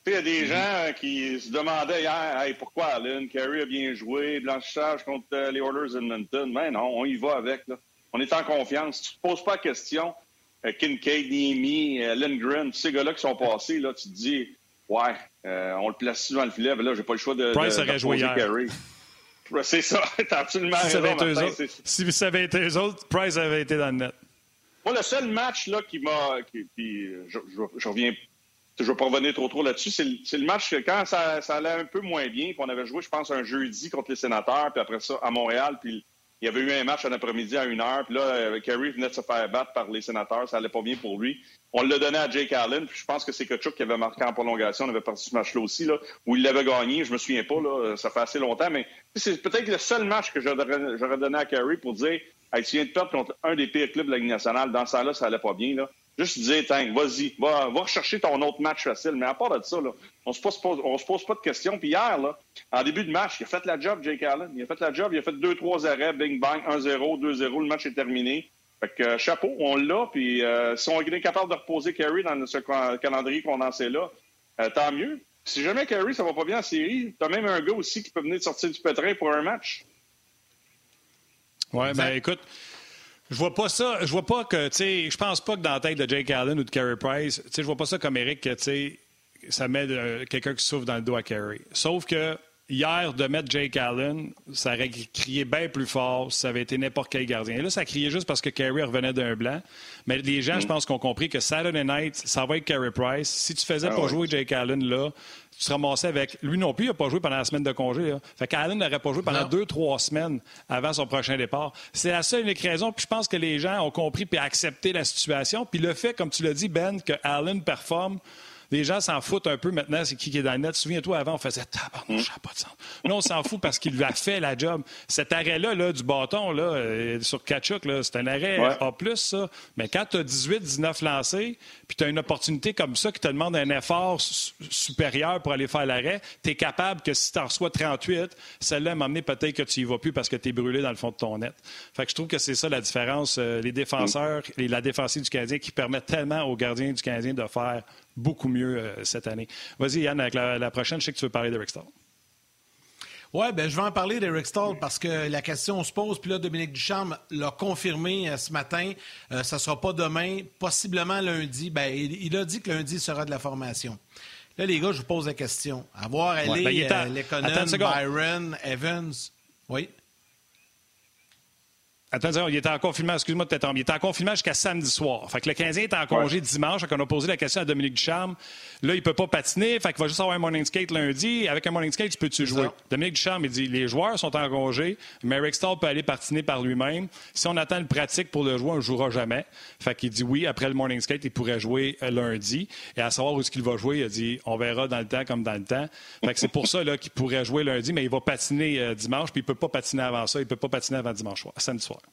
Il y a des mm-hmm. gens qui se demandaient hier hey, pourquoi Allen, Carey a bien joué, blanchissage contre euh, les Oilers Edmonton. Mais non, on y va avec. On est en confiance. Tu ne te poses pas la question. Euh, Kincaid, Niemi, euh, Lindgren, tous ces gars-là qui sont passés, là, tu te dis, ouais, on le place dans le filet, mais là, j'ai pas le choix de. Price aurait joué hier. C'est ça, t'as absolument si raison. si ça avait été eux autres, Price avait été dans le net. Moi, le seul match là, qui m'a. Puis, je, je, reviens je ne veux pas revenir trop trop là-desdessus. C'est le, match que quand ça, allait un peu moins bien, qu'on avait joué, je pense, un jeudi contre les sénateurs, puis après ça, à Montréal, puis il y avait eu un match un après-midi à une heure, puis là, euh, Kerry venait de se faire battre par les sénateurs, ça allait pas bien pour lui. On l'a donné à Jake Allen, puis je pense que c'est Kachuk qui avait marqué en prolongation, on avait parti ce match-là aussi, là, où il l'avait gagné, je me souviens pas, là, ça fait assez longtemps, mais c'est peut-être le seul match que j'aurais donné à Kerry pour dire, hey, tu viens de perdre contre un des pires clubs de la Ligue nationale, dans ça là ça allait pas bien, là. Juste dire, Tank, vas-y, va, va rechercher ton autre match facile. Mais à part de ça, là, on se pose, on se pose pas de questions. Puis hier, là, en début de match, il a fait la job, Jake Allen. Il a fait la job, il a fait deux, trois arrêts, bing bang, 1-0, 2-0, le match est terminé. Fait que euh, chapeau, on l'a. Puis euh, si on est capable de reposer Kerry dans ce calendrier condensé là, euh, tant mieux. Si jamais Kerry, ça va pas bien en série, t'as même un gars aussi qui peut venir de sortir du pétrin pour un match. Ouais, ben écoute. Je vois pas ça. Je vois pas que, tu sais, je pense pas que dans la tête de Jake Allen ou de Carey Price, tu sais, je vois pas ça comme Eric, que, tu sais, ça met euh, quelqu'un qui souffre dans le dos à Carey. Sauf que hier, de mettre Jake Allen, ça aurait crié bien plus fort ça avait été n'importe quel gardien. Et là, ça criait juste parce que Carey revenait d'un blanc. Mais les gens, je mm. pense, qu'on compris que Saturday night, ça va être Carey Price. Si tu faisais ah pas jouer Jake Allen là, tu te ramassais avec. Lui non plus, il n'a pas joué pendant la semaine de congé. Là. Fait qu'Allen n'aurait pas joué pendant deux, trois semaines avant son prochain départ. C'est la seule unique raison. Puis je pense que les gens ont compris et accepté la situation. Puis le fait, comme tu l'as dit, Ben, que Allen performe les gens s'en foutent un peu maintenant, c'est qui qui est dans le net. Souviens-toi, avant, on faisait tabarnouche, ça n'a pas de sens. Là, on s'en fout parce qu'il lui a fait la job. Cet arrêt-là, là, du bâton, là, euh, sur Kachuk, c'est un arrêt A+, ça. Mais quand tu as 18, 19 lancés, puis tu as une opportunité comme ça qui te demande un effort supérieur pour aller faire l'arrêt, tu es capable que si tu en reçois 38, celle-là m'a amené peut-être que tu y vas plus parce que tu es brûlé dans le fond de ton net. Fait que je trouve que c'est ça la différence. Euh, les défenseurs et la défensive du Canadien qui permettent tellement aux gardiens du Canadien de faire beaucoup mieux euh, cette année. Vas-y, Yann, avec la, prochaine, je sais que tu veux parler d'Eric Stahl. Oui, ben, je vais en parler d'Eric Stahl parce que la question se pose. Puis là, Dominique Ducharme l'a confirmé euh, ce matin. Euh, ça ne sera pas demain, possiblement lundi. Ben, il, a dit que lundi sera de la formation. Là, les gars, je vous pose la question. À voir aller ouais, ben, Byron, Evans. Oui. Attends, il était en confinement, excuse-moi de t'être Il était en confinement jusqu'à samedi soir. Fait que le 15e était en congé dimanche. Fait qu'on a posé la question à Dominique Ducharme. Là, il peut pas patiner. Fait qu'il va juste avoir un morning skate lundi. Avec un morning skate, tu peux-tu jouer? Dominique Ducharme, il dit, les joueurs sont en congé, mais Rick Stall peut aller patiner par lui-même. Si on attend le pratique pour le jouer, on ne jouera jamais. Fait qu'il dit oui, après le morning skate, il pourrait jouer euh, lundi. Et à savoir où est-ce qu'il va jouer, il a dit, on verra dans le temps comme dans le temps. Fait que c'est pour ça, là, qu'il pourrait jouer lundi, mais il va patiner euh, dimanche, puis il peut pas patiner avant ça. Il peut pas patiner avant dimanche soir, samedi soir.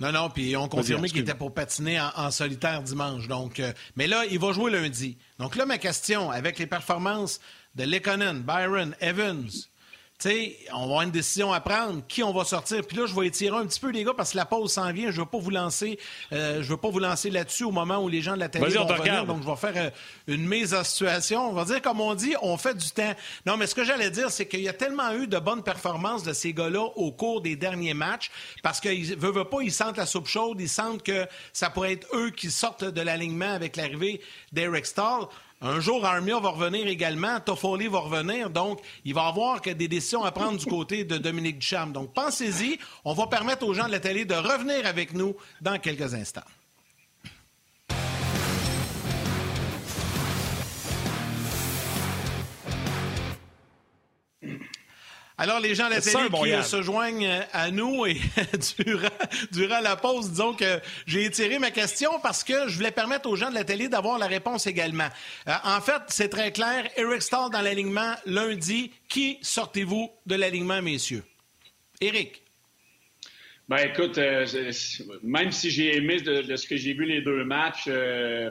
Non, non, puis on confirmé qu'il était pour patiner en, solitaire dimanche. Donc, euh, mais là, il va jouer lundi. Donc là, ma question, avec les performances de Lekonen, Byron, Evans, sais, on va avoir une décision à prendre, qui on va sortir. Puis là, je vais étirer un petit peu, les gars, parce que la pause s'en vient. Je ne veux pas vous lancer, euh, je veux pas vous lancer là-dessus au moment où les gens de la télé vont venir. Donc, je vais faire euh, une mise en situation. On va dire, comme on dit, on fait du temps. Non, mais ce que j'allais dire, c'est qu'il y a tellement eu de bonnes performances de ces gars-là au cours des derniers matchs, parce qu'ils ne veulent pas, ils sentent la soupe chaude, ils sentent que ça pourrait être eux qui sortent de l'alignement avec l'arrivée d'Eric Stahl. Un jour, Armia va revenir également, Toffoli va revenir, donc il va y avoir que des décisions à prendre du côté de Dominique Ducharme. Donc pensez-y, on va permettre aux gens de la télé de revenir avec nous dans quelques instants. Alors, les gens de la télé qui euh, se joignent euh, à nous et durant, la pause, disons que j'ai étiré ma question parce que je voulais permettre aux gens de la télé d'avoir la réponse également. Euh, en fait, c'est très clair. Eric Stahl dans l'alignement lundi. Qui sortez-vous de l'alignement, messieurs? Eric. Ben écoute, même si j'ai aimé de, ce que j'ai vu les deux matchs,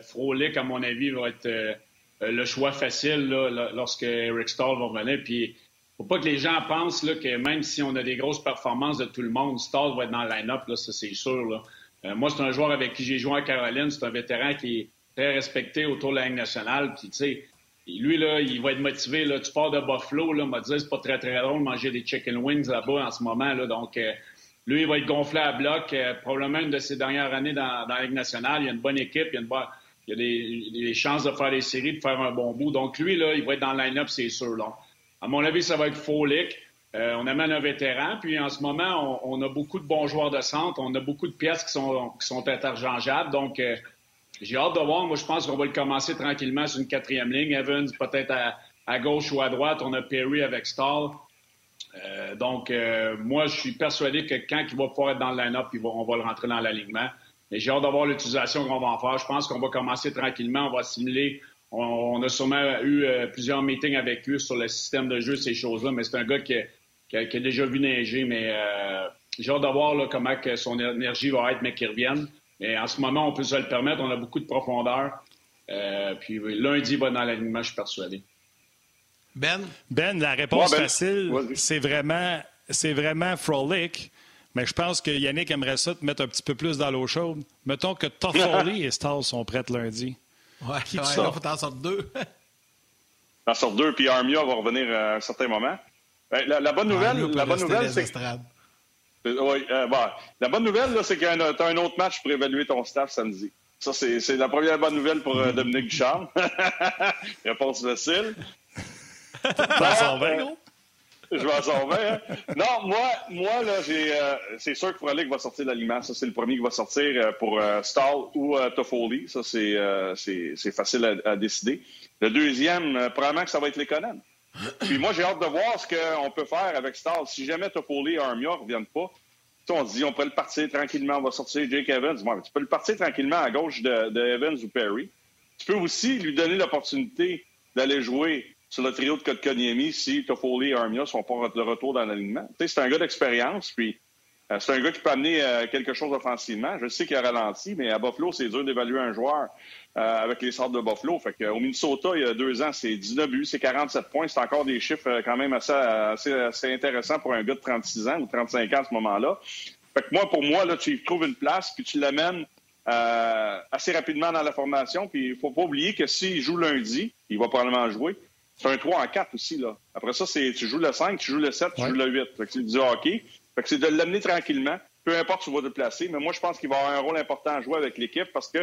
Frolic, à mon avis, va être le choix facile lorsque Eric Stahl va revenir. Puis faut pas que les gens pensent là, que même si on a des grosses performances de tout le monde, Stall va être dans le line-up, ça c'est sûr. Euh, moi, c'est un joueur avec qui j'ai joué à Caroline. C'est un vétéran qui est très respecté autour de la Ligue nationale. Tu sais, lui, là, il va être motivé. Là. Tu pars de Buffalo, là, m'a dit, c'est pas très, très drôle de manger des chicken wings là-bas en ce moment. Là. Donc, euh, lui, il va être gonflé à bloc. Euh, probablement une de ses dernières années dans, la Ligue nationale. Il y a une bonne équipe. Il y a, des, chances de faire des séries, de faire un bon bout. Donc, lui, là, il va être dans le line-up, c'est sûr. Là. À mon avis, ça va être Folic. Euh, on amène un vétéran, puis en ce moment, on, a beaucoup de bons joueurs de centre, on a beaucoup de pièces qui sont, qui sont interchangeables. Donc, euh, j'ai hâte de voir. Moi, je pense qu'on va le commencer tranquillement sur une quatrième ligne. Evans, peut-être à, gauche ou à droite. On a Perry avec Stall. Euh, donc, moi, je suis persuadé que quand il va pouvoir être dans le line-up, on va le rentrer dans l'alignement. Mais j'ai hâte de voir l'utilisation qu'on va en faire. Je pense qu'on va commencer tranquillement. On va simuler on, a sûrement eu euh, plusieurs meetings avec eux sur le système de jeu, ces choses-là, mais c'est un gars qui a, déjà vu neiger, mais euh, j'ai hâte de voir comment que son énergie va être, mais qu'il revienne. Mais en ce moment, on peut se le permettre, on a beaucoup de profondeur. Euh, puis lundi, il va dans l'alignement, je suis persuadé. Ben? Ben, la réponse ben, facile, c'est vraiment, c'est vraiment Frolic. Mais je pense que Yannick aimerait ça te mettre un petit peu plus dans l'eau chaude. Mettons que Toffoli et Stars sont prêts lundi. Ouais, Qui ouais, là, faut t'en sortir deux. t'en sortir deux, puis Armia va revenir à un certain moment. La, bonne nouvelle, la bonne nouvelle, c'est oui, euh, la bonne nouvelle, c'est que tu as un autre match pour évaluer ton staff samedi. Ça, c'est la première bonne nouvelle pour euh, Dominique Ducharme. Réponse facile. Dans son je vais en sauver. Hein. Non, moi, moi là, euh, c'est sûr que Frolic va sortir l'aliment. Ça, c'est le premier qui va sortir euh, pour euh, Stall ou Toffoli. Ça, c'est, c'est facile à, décider. Le deuxième, probablement que ça va être l'économe. Puis moi, j'ai hâte de voir ce qu'on peut faire avec Stall. Si jamais Toffoli et Armia ne reviennent pas, on se dit on peut le partir tranquillement, on va sortir Jake Evans. tu peux le partir tranquillement à gauche de Evans ou Perry. Tu peux aussi lui donner l'opportunité d'aller jouer sur le trio de Kotkaniemi si Toffoli et Armia sont pas de retour dans l'alignement. C'est un gars d'expérience, puis euh, c'est un gars qui peut amener euh, quelque chose offensivement. Je sais qu'il a ralenti, mais à Buffalo, c'est dur d'évaluer un joueur euh, avec les sortes de Buffalo. Fait que, au Minnesota, il y a deux ans, c'est 19 buts, c'est 47 points. C'est encore des chiffres quand même assez, intéressants pour un gars de 36 ans ou 35 ans à ce moment-là. Fait que moi, pour moi, là, tu trouves une place, puis tu l'amènes assez rapidement dans la formation. Puis il faut pas oublier que s'il joue lundi, il va probablement jouer. C'est un 3 en 4 aussi, là. Après ça, c'est tu joues le 5, tu joues le 7, tu joues le 8. Fait que c'est du hockey. Fait que c'est de l'amener tranquillement, peu importe où tu vas te placer. Mais moi, je pense qu'il va avoir un rôle important à jouer avec l'équipe parce que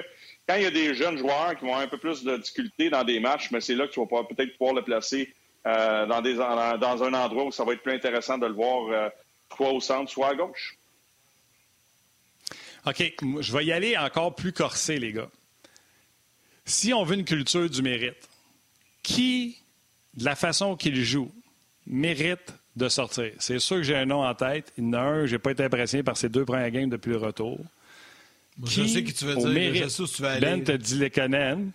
quand il y a des jeunes joueurs qui vont avoir un peu plus de difficultés dans des matchs, mais c'est là que tu vas peut-être pouvoir le placer euh, dans, des, dans un endroit où ça va être plus intéressant de le voir euh, soit au centre, soit à gauche. OK, je vais y aller encore plus corsé, les gars. Si on veut une culture du mérite, qui de la façon qu'il joue, mérite de sortir. C'est sûr que j'ai un nom en tête. Il y en a un, je n'ai pas été impressionné par ses deux premières games depuis le retour. je sais qui tu veux dire. Mérite, je sais où tu aller. Ben te dit Lekonen.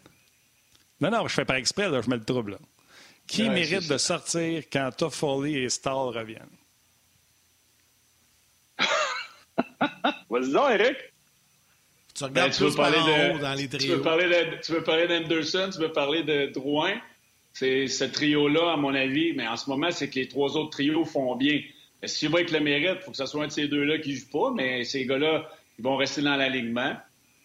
Non, non, je fais pas exprès, là, je mets le trouble. Là. Qui mérite de sortir quand Toffoli et Stahl reviennent? Vas-y donc, Eric. Tu regardes ben, tu veux parler de, dans les trios. Tu veux parler d'Anderson, tu veux parler de Drouin? Ce trio-là, à mon avis, mais en ce moment, c'est que les trois autres trios font bien. S'il va avec le mérite, il faut que ce soit un de ces deux-là qui ne joue pas, mais ces gars-là, ils vont rester dans l'alignement.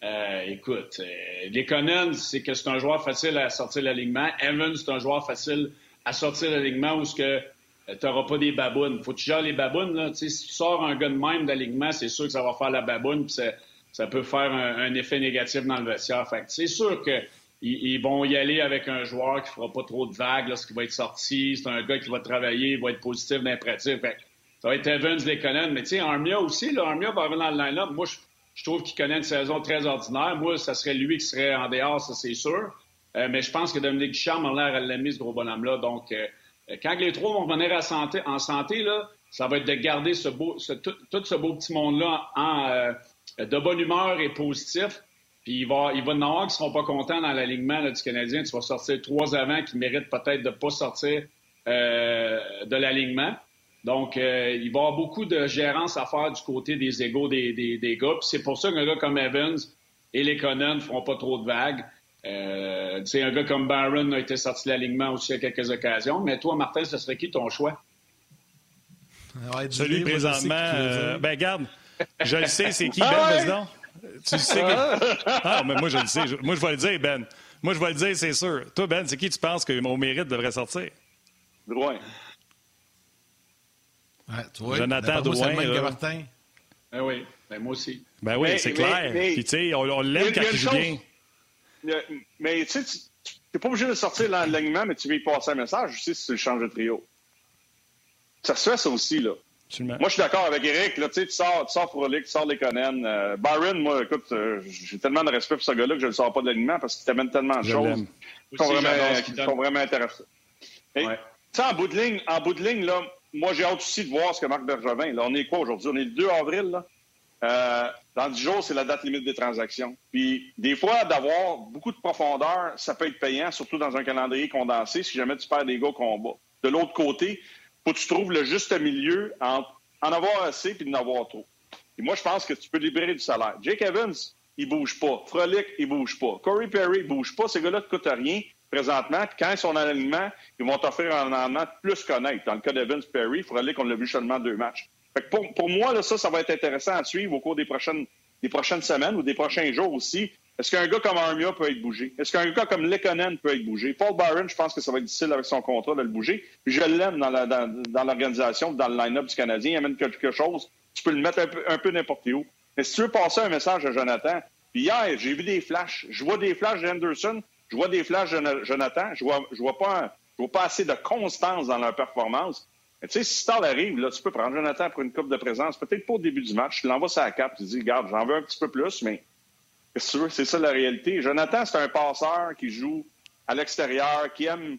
Euh, écoute, euh, Lekonen, c'est que c'est un joueur facile à sortir de l'alignement. Evans, c'est un joueur facile à sortir de l'alignement où ce que euh, tu n'auras pas des babounes. Faut que tu gères les babounes. Là. Si tu sors un gars de même d'alignement, c'est sûr que ça va faire la baboune, puis ça, peut faire un, effet négatif dans le vestiaire. Fait c'est sûr qu'ils ils vont y aller avec un joueur qui fera pas trop de vagues lorsqu'il va être sorti. C'est un gars qui va travailler, il va être positif les ça va être Evans, Lekonen. Mais tu sais, Armia aussi, Armia va revenir dans le line-up. Moi, je, trouve qu'il connaît une saison très ordinaire. Moi, ça serait lui qui serait en dehors, ça c'est sûr. Euh, mais je pense que Dominique Ducharme a l'air à l'aimer, ce gros bonhomme-là. Donc, euh, quand les trois vont revenir santé, en santé, là, ça va être de garder ce beau, tout, ce beau petit monde-là en, euh, de bonne humeur et positif. Puis il va, il va y en avoir qui ne seront pas contents dans l'alignement du Canadien. Tu vas sortir trois avant qui méritent peut-être de ne pas sortir de l'alignement. Donc, euh, il va y avoir beaucoup de gérance à faire du côté des égaux des, des, gars. Puis c'est pour ça qu'un gars comme Evans et les Conan ne feront pas trop de vagues. Euh, un gars comme Barron a été sorti de l'alignement aussi à quelques occasions. Mais toi, Martin, ce serait qui ton choix? Celui présentement, euh, ben garde, je le sais, c'est qui, Ben, ah Tu sais que... Ah, mais moi, je le sais. Moi, je vais le dire, Ben. Moi, je vais le dire, c'est sûr. Toi, Ben, c'est qui tu penses que mon mérite devrait sortir? Drouin. Ouais, tu vois, Jonathan Drouin. Martin. Ben oui, ben moi aussi. Ben oui, c'est clair. Puis tu sais, on, l'aime quand il joue bien. Mais tu sais, tu n'es pas obligé de sortir l'alignement, mais tu veux y passer un message aussi si tu changes de trio. Ça se fait, ça aussi, là. Moi, je suis d'accord avec Eric. Là, tu sors, tu sors Frolic, tu sors les Conan. Euh, Byron, moi, écoute, euh, j'ai tellement de respect pour ce gars-là que je ne le sors pas de l'alignement parce qu'il t'amène tellement de choses qui sont, vraiment, qui sont vraiment intéressantes. Ouais. En bout de ligne, en bout de ligne, là, moi, j'ai hâte aussi de voir ce que Marc Bergevin. Là, on est quoi aujourd'hui? On est le 2 avril. Là. Euh, dans 10 jours, c'est la date limite des transactions. Puis, des fois, d'avoir beaucoup de profondeur, ça peut être payant, surtout dans un calendrier condensé, si jamais tu perds des gars au combat. De l'autre côté, faut que tu trouves le juste milieu entre en avoir assez puis d'en avoir trop. Et moi, je pense que tu peux libérer du salaire. Jake Evans, il bouge pas. Frolic, il bouge pas. Corey Perry, il bouge pas. Ces gars-là ne coûtent rien présentement. Puis quand ils sont en alignement, ils vont t'offrir un rendement plus connaître. Dans le cas d'Evans Perry, faudrait qu'on l'a vu seulement deux matchs. pour, pour, moi, là, ça, ça va être intéressant à suivre au cours des prochaines, des prochaines semaines ou des prochains jours aussi. Est-ce qu'un gars comme Armia peut être bougé? Est-ce qu'un gars comme Lekonen peut être bougé? Paul Byron, je pense que ça va être difficile avec son contrat de le bouger. je l'aime dans, l'organisation, dans, le line-up du Canadien. Il amène quelque chose. Tu peux le mettre un peu, n'importe où. Mais si tu veux passer un message à Jonathan, puis hier, j'ai vu des flashs. Je vois des flashs d'Anderson. Je vois des flashs de Jonathan. Je vois, vois pas, vois pas assez de constance dans leur performance. tu sais, si Star arrive, là, tu peux prendre Jonathan pour une coupe de présence. Peut-être pas au début du match. Tu l'envoies sur la cape. Tu dis, regarde, j'en veux un petit peu plus, mais qu'est-ce que tu veux? C'est ça la réalité. Jonathan, c'est un passeur qui joue à l'extérieur, qui aime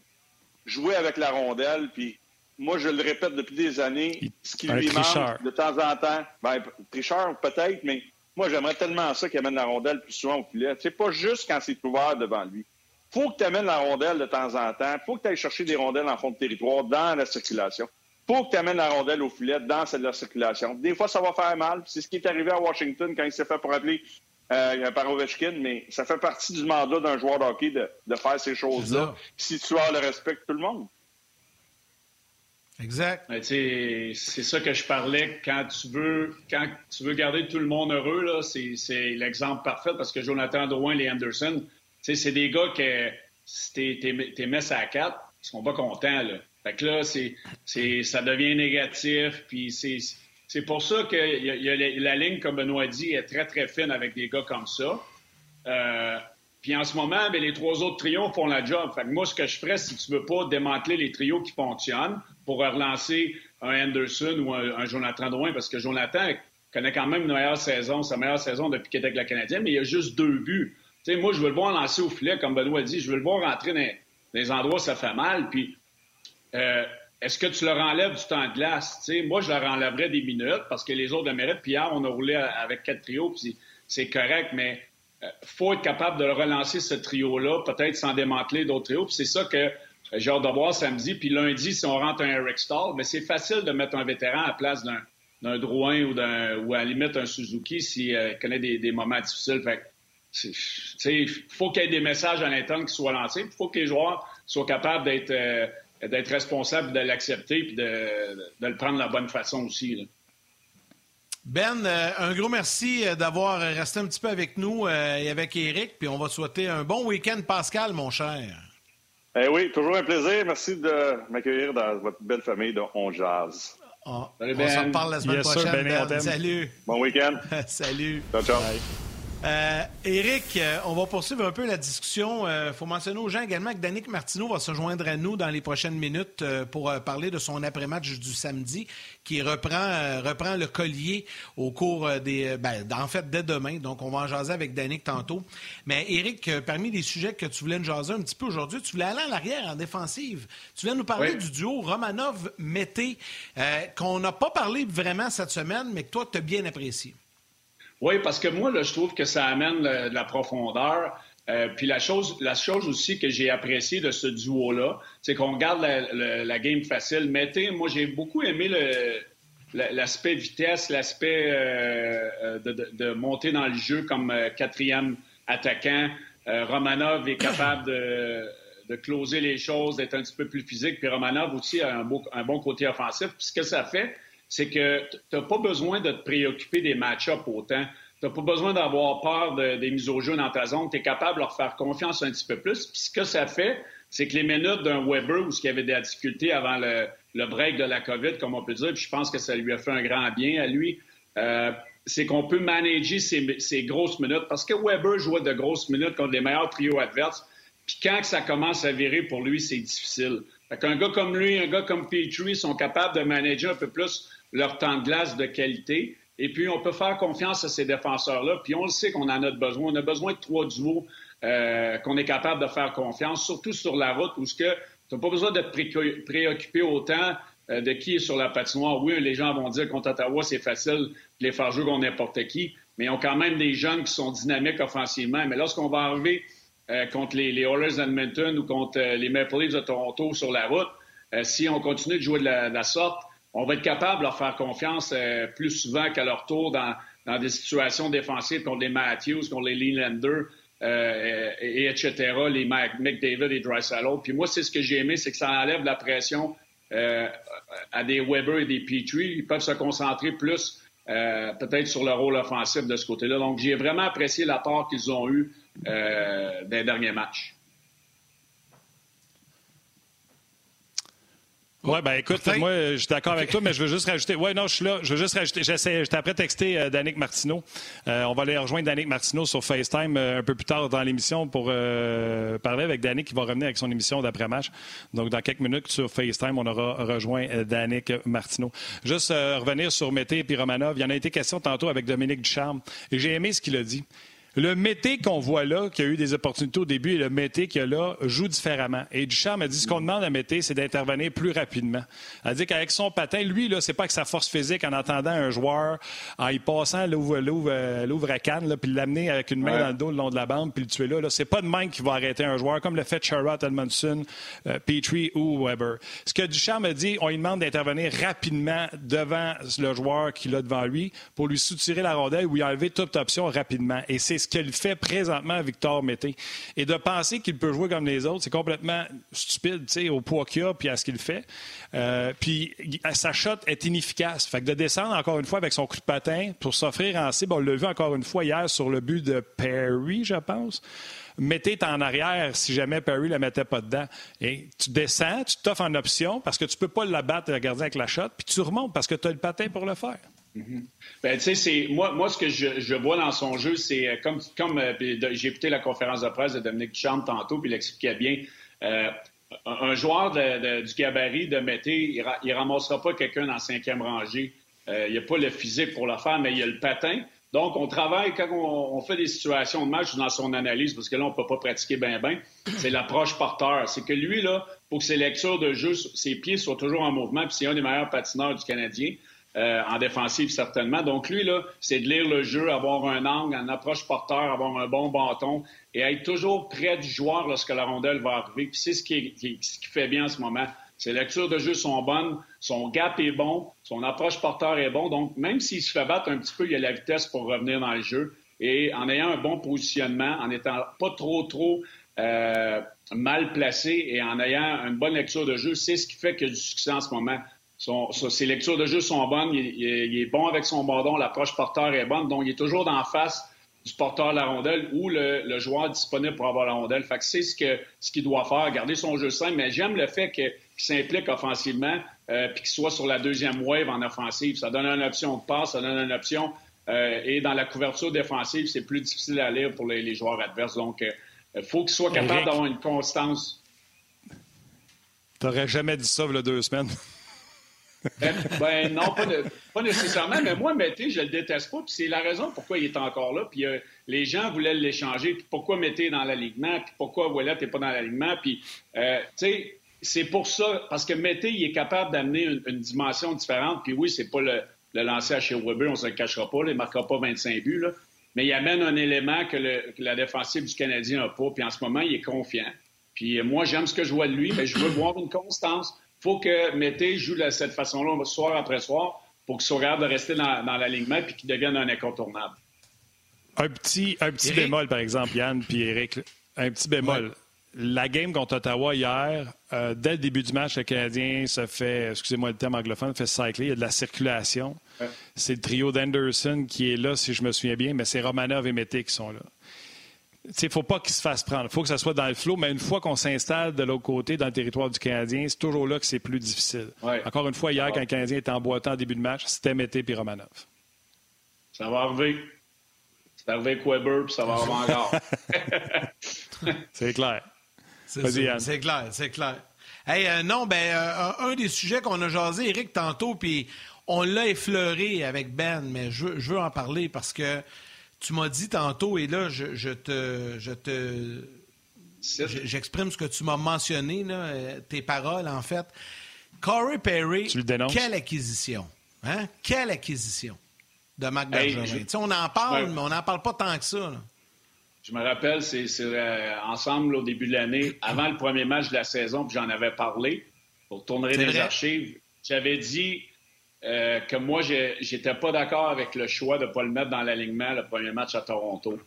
jouer avec la rondelle. Puis moi, je le répète depuis des années, ce qui lui manque de temps en temps, ben, tricheur peut-être, mais moi, j'aimerais tellement ça qu'il amène la rondelle plus souvent au filet. C'est pas juste quand c'est ouvert devant lui faut que tu amènes la rondelle de temps en temps. faut que tu ailles chercher des rondelles en fond de territoire dans la circulation. faut que tu amènes la rondelle au filet dans la circulation. Des fois, ça va faire mal. C'est ce qui est arrivé à Washington quand il s'est fait pour appeler euh, par Ovechkin, mais ça fait partie du mandat d'un joueur de hockey de, faire ces choses-là. Si tu as le respect de tout le monde. Exact. c'est ça que je parlais. Quand tu veux, quand tu veux garder tout le monde heureux, c'est l'exemple parfait parce que Jonathan Drouin et Anderson, c'est des gars que si t'es mis à quatre, ils sont pas contents, là. Fait que là, c'est, ça devient négatif, puis c'est, pour ça que y la, ligne, comme Benoît dit, est très, très fine avec des gars comme ça. Euh, puis en ce moment, ben, les trois autres trios font la job. Fait que moi, ce que je ferais, si tu veux pas démanteler les trios qui fonctionnent pour relancer un Anderson ou un, Jonathan Drouin, parce que Jonathan connaît quand même une meilleure saison, sa meilleure saison depuis qu'il était avec la Canadienne, mais il a juste deux buts moi, je veux le voir lancer au filet, comme Benoît dit. Je veux le voir rentrer dans, les endroits où ça fait mal. Puis, euh, est-ce que tu leur enlèves du temps de glace? moi, je leur enlèverais des minutes parce que les autres le méritent. Puis hier, on a roulé avec quatre trios, puis c'est correct, mais euh, faut être capable de relancer ce trio-là, peut-être sans démanteler d'autres trios. Puis c'est ça que euh, j'ai hâte de voir samedi. Puis lundi, si on rentre un Eric Stall, mais c'est facile de mettre un vétéran à la place d'un Drouin ou, ou à la limite un Suzuki s'il connaît des, moments difficiles. Fait il faut qu'il y ait des messages à l'interne qui soient lancés. Il faut que les joueurs soient capables d'être euh, d'être responsables, de l'accepter et de, de, le prendre de la bonne façon aussi. Ben, euh, un gros merci euh, d'avoir resté un petit peu avec nous et avec Eric. Puis on va souhaiter un bon week-end, Pascal, mon cher. Eh oui, toujours un plaisir. Merci de m'accueillir dans votre belle famille de On Jazz. on s'en reparle la semaine prochaine. ben. Salut. Bon week-end. Salut. Ciao, ciao. Euh, Éric, euh, on va poursuivre un peu la discussion. Il euh, faut mentionner aux gens également que Danick Martineau va se joindre à nous dans les prochaines minutes pour parler de son après-match du samedi qui reprend, reprend le collier au cours des... Ben, en fait, dès demain. Donc, on va en jaser avec Danick tantôt. Mais Éric, parmi les sujets que tu voulais nous jaser un petit peu aujourd'hui, tu voulais aller en arrière, en défensive. Tu voulais nous parler du duo Romanov-Mété qu'on n'a pas parlé vraiment cette semaine, mais que toi, tu as bien apprécié. Oui, parce que moi, là, je trouve que ça amène de la profondeur. Euh, puis la chose, la chose aussi que j'ai apprécié de ce duo-là, c'est qu'on garde la, game facile. Mettez, moi, j'ai beaucoup aimé l'aspect vitesse, l'aspect euh, euh, de, monter dans le jeu comme quatrième attaquant. Romanov est capable de, de closer les choses, d'être un petit peu plus physique. Puis Romanov aussi a un, beau, un bon côté offensif. Puis ce que ça fait, c'est que tu n'as pas besoin de te préoccuper des match-ups autant. Tu n'as pas besoin d'avoir peur des mises au jeu dans ta zone. Tu es capable de leur faire confiance un petit peu plus. Puis ce que ça fait, c'est que les minutes d'un Weber où il y avait des difficultés avant le, break de la COVID, comme on peut dire, puis je pense que ça lui a fait un grand bien à lui, euh, c'est qu'on peut manager ces, grosses minutes. Parce que Weber jouait de grosses minutes contre les meilleurs trios adverses. Puis quand ça commence à virer pour lui, c'est difficile. Fait qu'un gars comme lui, un gars comme Petrie sont capables de manager un peu plus leur temps de glace de qualité. Et puis, on peut faire confiance à ces défenseurs-là. Puis, on le sait qu'on en a besoin. On a besoin de trois duos euh, qu'on est capable de faire confiance, surtout sur la route où tu n'as pas besoin de préoccuper autant euh, de qui est sur la patinoire. Oui, les gens vont dire contre Ottawa, c'est facile de les faire jouer contre n'importe qui, mais ils ont quand même des jeunes qui sont dynamiques offensivement. Mais lorsqu'on va arriver euh, contre les, les Oilers d'Edmonton ou contre les Maple Leafs de Toronto sur la route, si on continue de jouer de la sorte, on va être capable de leur faire confiance euh, plus souvent qu'à leur tour dans, des situations défensives contre les Matthews, contre les Leelander, euh, et, etc., les McDavid et Drysdale. Puis moi, c'est ce que j'ai aimé, c'est que ça enlève la pression euh, à des Weber et des Petrie. Ils peuvent se concentrer plus peut-être sur le rôle offensif de ce côté-là. Donc, j'ai vraiment apprécié l'apport qu'ils ont eu euh, des derniers matchs. Oui, ben écoute, moi, je suis d'accord avec toi, mais je veux juste rajouter. Oui, non, je suis là. Je veux juste rajouter. J'essaie, j'étais après texter euh, Danick Martineau. Euh, on va aller rejoindre Danick Martineau sur FaceTime euh, un peu plus tard dans l'émission pour parler avec Danick qui va revenir avec son émission d'après-match. Donc, dans quelques minutes sur FaceTime, on aura rejoint Danick Martineau. Juste revenir sur Mété et Romanov. Il y en a été question tantôt avec Dominique Ducharme. Et j'ai aimé ce qu'il a dit. Le Mété qu'on voit là, qui a eu des opportunités au début, et le Mété qui a là, joue différemment. Et Duchamp a dit ce qu'on demande à Mété, c'est d'intervenir plus rapidement. Elle dit qu'avec son patin, lui, là, c'est pas que sa force physique en entendant un joueur, en y passant l'ouvre à canne, puis l'amener avec une main dans le dos le long de la bande, puis le tuer là. là c'est pas de main qui va arrêter un joueur, comme le fait Sherrod, Edmondson, euh, Petrie ou Weber. Ce que Duchamp a dit, on lui demande d'intervenir rapidement devant le joueur qu'il a devant lui pour lui soutirer la rondelle ou lui enlever toute option rapidement. Et c'est ce qu'il fait présentement Victor Mété. Et de penser qu'il peut jouer comme les autres, c'est complètement stupide, tu sais, au poids qu'il a puis à ce qu'il fait. Euh, puis sa shot est inefficace. Fait que de descendre encore une fois avec son coup de patin pour s'offrir en cible, on l'a vu encore une fois hier sur le but de Perry, je pense mettez en arrière si jamais Perry ne la mettait pas dedans. Et tu descends, tu t'offres en option parce que tu ne peux pas la battre le gardien avec la shot, puis tu remontes parce que tu as le patin pour le faire. Mhm. Ben, tu sais, moi, moi, ce que je, vois dans son jeu, c'est euh, comme, comme euh, j'ai écouté la conférence de presse de Dominique Duchamp tantôt, puis il expliquait bien. Euh, un joueur du gabarit de Mété, il, ne ramassera pas quelqu'un dans la cinquième rangée. il n'a pas le physique pour le faire, mais il a le patin. Donc, on travaille quand on, fait des situations de match dans son analyse, parce que là, on ne peut pas pratiquer bien, bien. C'est l'approche porteur. C'est que lui, là, pour que ses lectures de jeu, ses pieds soient toujours en mouvement, puis c'est un des meilleurs patineurs du Canadien. Euh, en défensive certainement. Donc lui, là, c'est de lire le jeu, avoir un angle, une approche porteur, avoir un bon bâton et être toujours près du joueur lorsque la rondelle va arriver. Puis c'est ce qui, ce qui fait bien en ce moment. Ses lectures de jeu sont bonnes, son gap est bon, son approche porteur est bon. Donc même s'il se fait battre un petit peu, il a la vitesse pour revenir dans le jeu. et en ayant un bon positionnement, en n'étant pas trop, trop euh, mal placé et en ayant une bonne lecture de jeu, c'est ce qui fait qu'il y a du succès en ce moment. Son, ses lectures de jeu sont bonnes, il, est bon avec son bâton, l'approche porteur est bonne, donc il est toujours d'en face du porteur de la rondelle ou le, joueur disponible pour avoir la rondelle. Fait que c'est ce qu'il ce qu'il doit faire, garder son jeu simple, mais j'aime le fait qu'il s'implique offensivement euh, puis qu'il soit sur la deuxième wave en offensive. Ça donne une option de passe, ça donne une option euh, et dans la couverture défensive, c'est plus difficile à lire pour les, joueurs adverses. Donc, il euh, faut qu'il soit capable d'avoir une constance. T'aurais jamais dit ça il y a deux semaines. ben, ben non, pas, nécessairement, mais moi, Mété, je le déteste pas, puis c'est la raison pourquoi il est encore là. Puis euh, les gens voulaient l'échanger, puis pourquoi Mété est dans l'alignement, puis pourquoi Wallet n'est pas dans l'alignement, puis, tu sais, c'est pour ça, parce que Mété, il est capable d'amener une, dimension différente, puis oui, c'est pas le, le lancer à chez Weber, on se le cachera pas, il ne marquera pas 25 buts, mais il amène un élément que, la défensive du Canadien n'a pas, puis en ce moment, il est confiant. Puis euh, moi, j'aime ce que je vois de lui, mais je veux voir une constance. Il faut que Mété joue de cette façon-là, soir après soir, pour qu'il soit capable de rester dans, l'alignement et qu'il devienne un incontournable. Un petit, un petit bémol, par exemple, Yann puis Eric. Un petit bémol la game contre Ottawa hier, euh, dès le début du match, le Canadien se fait, excusez-moi le terme anglophone, fait cycler. Il y a de la circulation. C'est le trio d'Anderson qui est là, si je me souviens bien, mais c'est Romanov et Mété qui sont là. Il ne faut pas qu'il se fasse prendre. Il faut que ça soit dans le flot, mais une fois qu'on s'installe de l'autre côté, dans le territoire du Canadien, c'est toujours là que c'est plus difficile. Encore une fois, hier, quand le Canadien était emboîté en début de match, c'était Mété et Romanov. Ça va arriver. C'est arrivé avec Weber, puis ça va arriver encore. c'est clair. C'est clair, c'est clair. Hey, euh, non, ben, euh, un des sujets qu'on a jasé, Eric, tantôt, puis on l'a effleuré avec Ben, mais je, veux en parler parce que tu m'as dit tantôt, et là, je, te. Je te J'exprime ce que tu m'as mentionné, là, euh, tes paroles, en fait. Corey Perry, quelle acquisition. Hein? Quelle acquisition de Marc Bergevin? On en parle, mais on n'en parle pas tant que ça. Là. Je me rappelle, c'est euh, ensemble au début de l'année, avant le premier match de la saison, puis j'en avais parlé pour tourner les archives. J'avais dit euh, que moi, j'étais pas d'accord avec le choix de ne pas le mettre dans l'alignement le premier match à Toronto.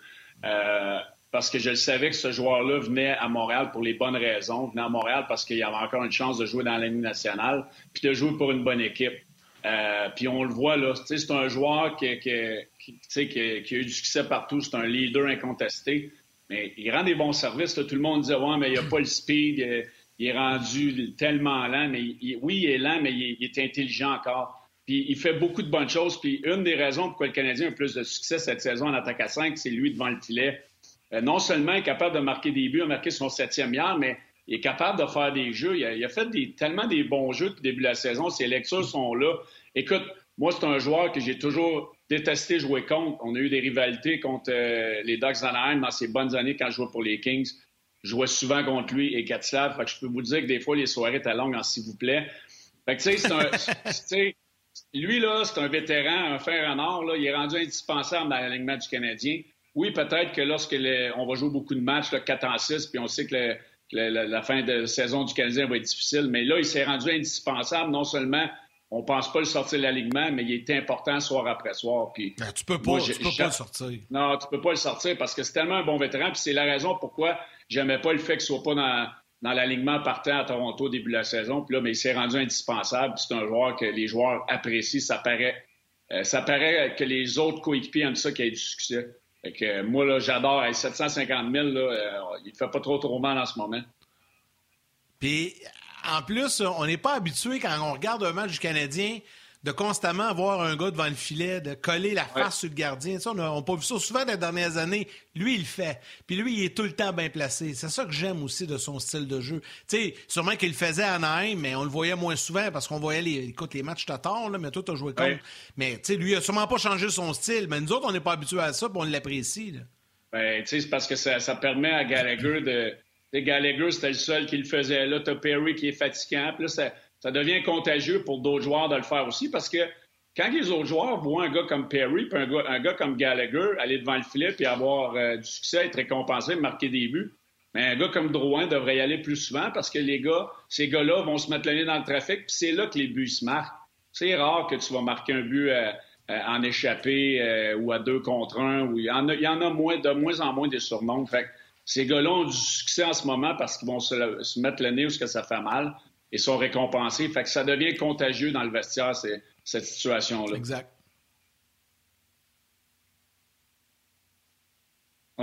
Euh, parce que je savais que ce joueur-là venait à Montréal pour les bonnes raisons. Venait à Montréal parce qu'il avait encore une chance de jouer dans la Ligue nationale, puis de jouer pour une bonne équipe. puis on le voit là, c'est un joueur qui, qui, qui, qui, a eu du succès partout. C'est un leader incontesté. Mais il rend des bons services. Tout le monde dit Ouais, mais il n'a pas le speed. Il, est rendu tellement lent. Mais oui, il est lent, mais il, est intelligent encore. Puis il fait beaucoup de bonnes choses. Puis une des raisons pourquoi le Canadien a plus de succès cette saison en attaque à 5, c'est lui devant le filet. Euh, non seulement est capable de marquer des buts, a marqué son septième hier, mais il est capable de faire des jeux. Il a, fait tellement des bons jeux depuis le début de la saison. Ses lectures sont là. Écoute, moi, c'est un joueur que j'ai toujours détesté jouer contre. On a eu des rivalités contre euh, les Ducks d'Anaheim dans ses bonnes années quand je jouais pour les Kings. Je jouais souvent contre lui et Gatslav. Fait que je peux vous dire que des fois, les soirées étaient longues s'il vous plaît. Fait que, tu sais, c'est un. lui, là, c'est un vétéran, un fer en or. Là, il est rendu indispensable dans l'alignement du Canadien. Oui, peut-être que lorsque on va jouer beaucoup de matchs, là, 4 en 6, puis on sait que, la fin de saison du Canadien va être difficile, mais là, il s'est rendu indispensable non seulement on pense pas le sortir de l'alignement, mais il est important soir après soir. Puis, ben, tu peux pas, peux pas le sortir. Non, tu peux pas le sortir parce que c'est tellement un bon vétéran. Puis c'est la raison pourquoi j'aimais pas le fait qu'il soit pas dans, dans l'alignement partant à Toronto au début de la saison. Puis là, mais il s'est rendu indispensable. C'est un joueur que les joueurs apprécient. Ça paraît, euh, ça paraît que les autres coéquipiers aiment ça qu'il ait du succès. Fait que, euh, moi, là, j'adore. 750 000, là, euh, il fait pas trop trop mal en ce moment. Puis en plus, on n'est pas habitué quand on regarde un match du Canadien de constamment avoir un gars devant le filet, de coller la face sur le gardien. on n'a pas vu ça souvent dans les dernières années. Lui, il le fait. Puis lui, il est tout le temps bien placé. C'est ça que j'aime aussi de son style de jeu. Tu sais, sûrement qu'il le faisait à Anaheim, mais on le voyait moins souvent parce qu'on voyait les, écoute, les matchs tard, là, mais toi, tu as joué contre. Mais tu sais, lui, il a sûrement pas changé son style. Mais nous autres, on n'est pas habitués à ça, puis on l'apprécie. Ben, tu sais, c'est parce que ça, ça permet à Gallagher de Gallagher, c'était le seul qui le faisait. Là, tu Perry qui est fatigant. Puis là, ça, ça, devient contagieux pour d'autres joueurs de le faire aussi parce que quand les autres joueurs voient un gars comme Perry puis un gars, comme Gallagher aller devant le filet puis avoir euh, du succès, être récompensé, marquer des buts, mais un gars comme Drouin devrait y aller plus souvent parce que les gars, ces gars-là vont se mettre le nez dans le trafic puis c'est là que les buts se marquent. C'est rare que tu vas marquer un but en échappée ou à deux contre un. Il, y en a, il y en a moins, de moins en moins des surnoms. Fait ces gars-là ont du succès en ce moment parce qu'ils vont se, mettre le nez où que ça fait mal et sont récompensés. Fait que ça devient contagieux dans le vestiaire, cette situation-là. Exact.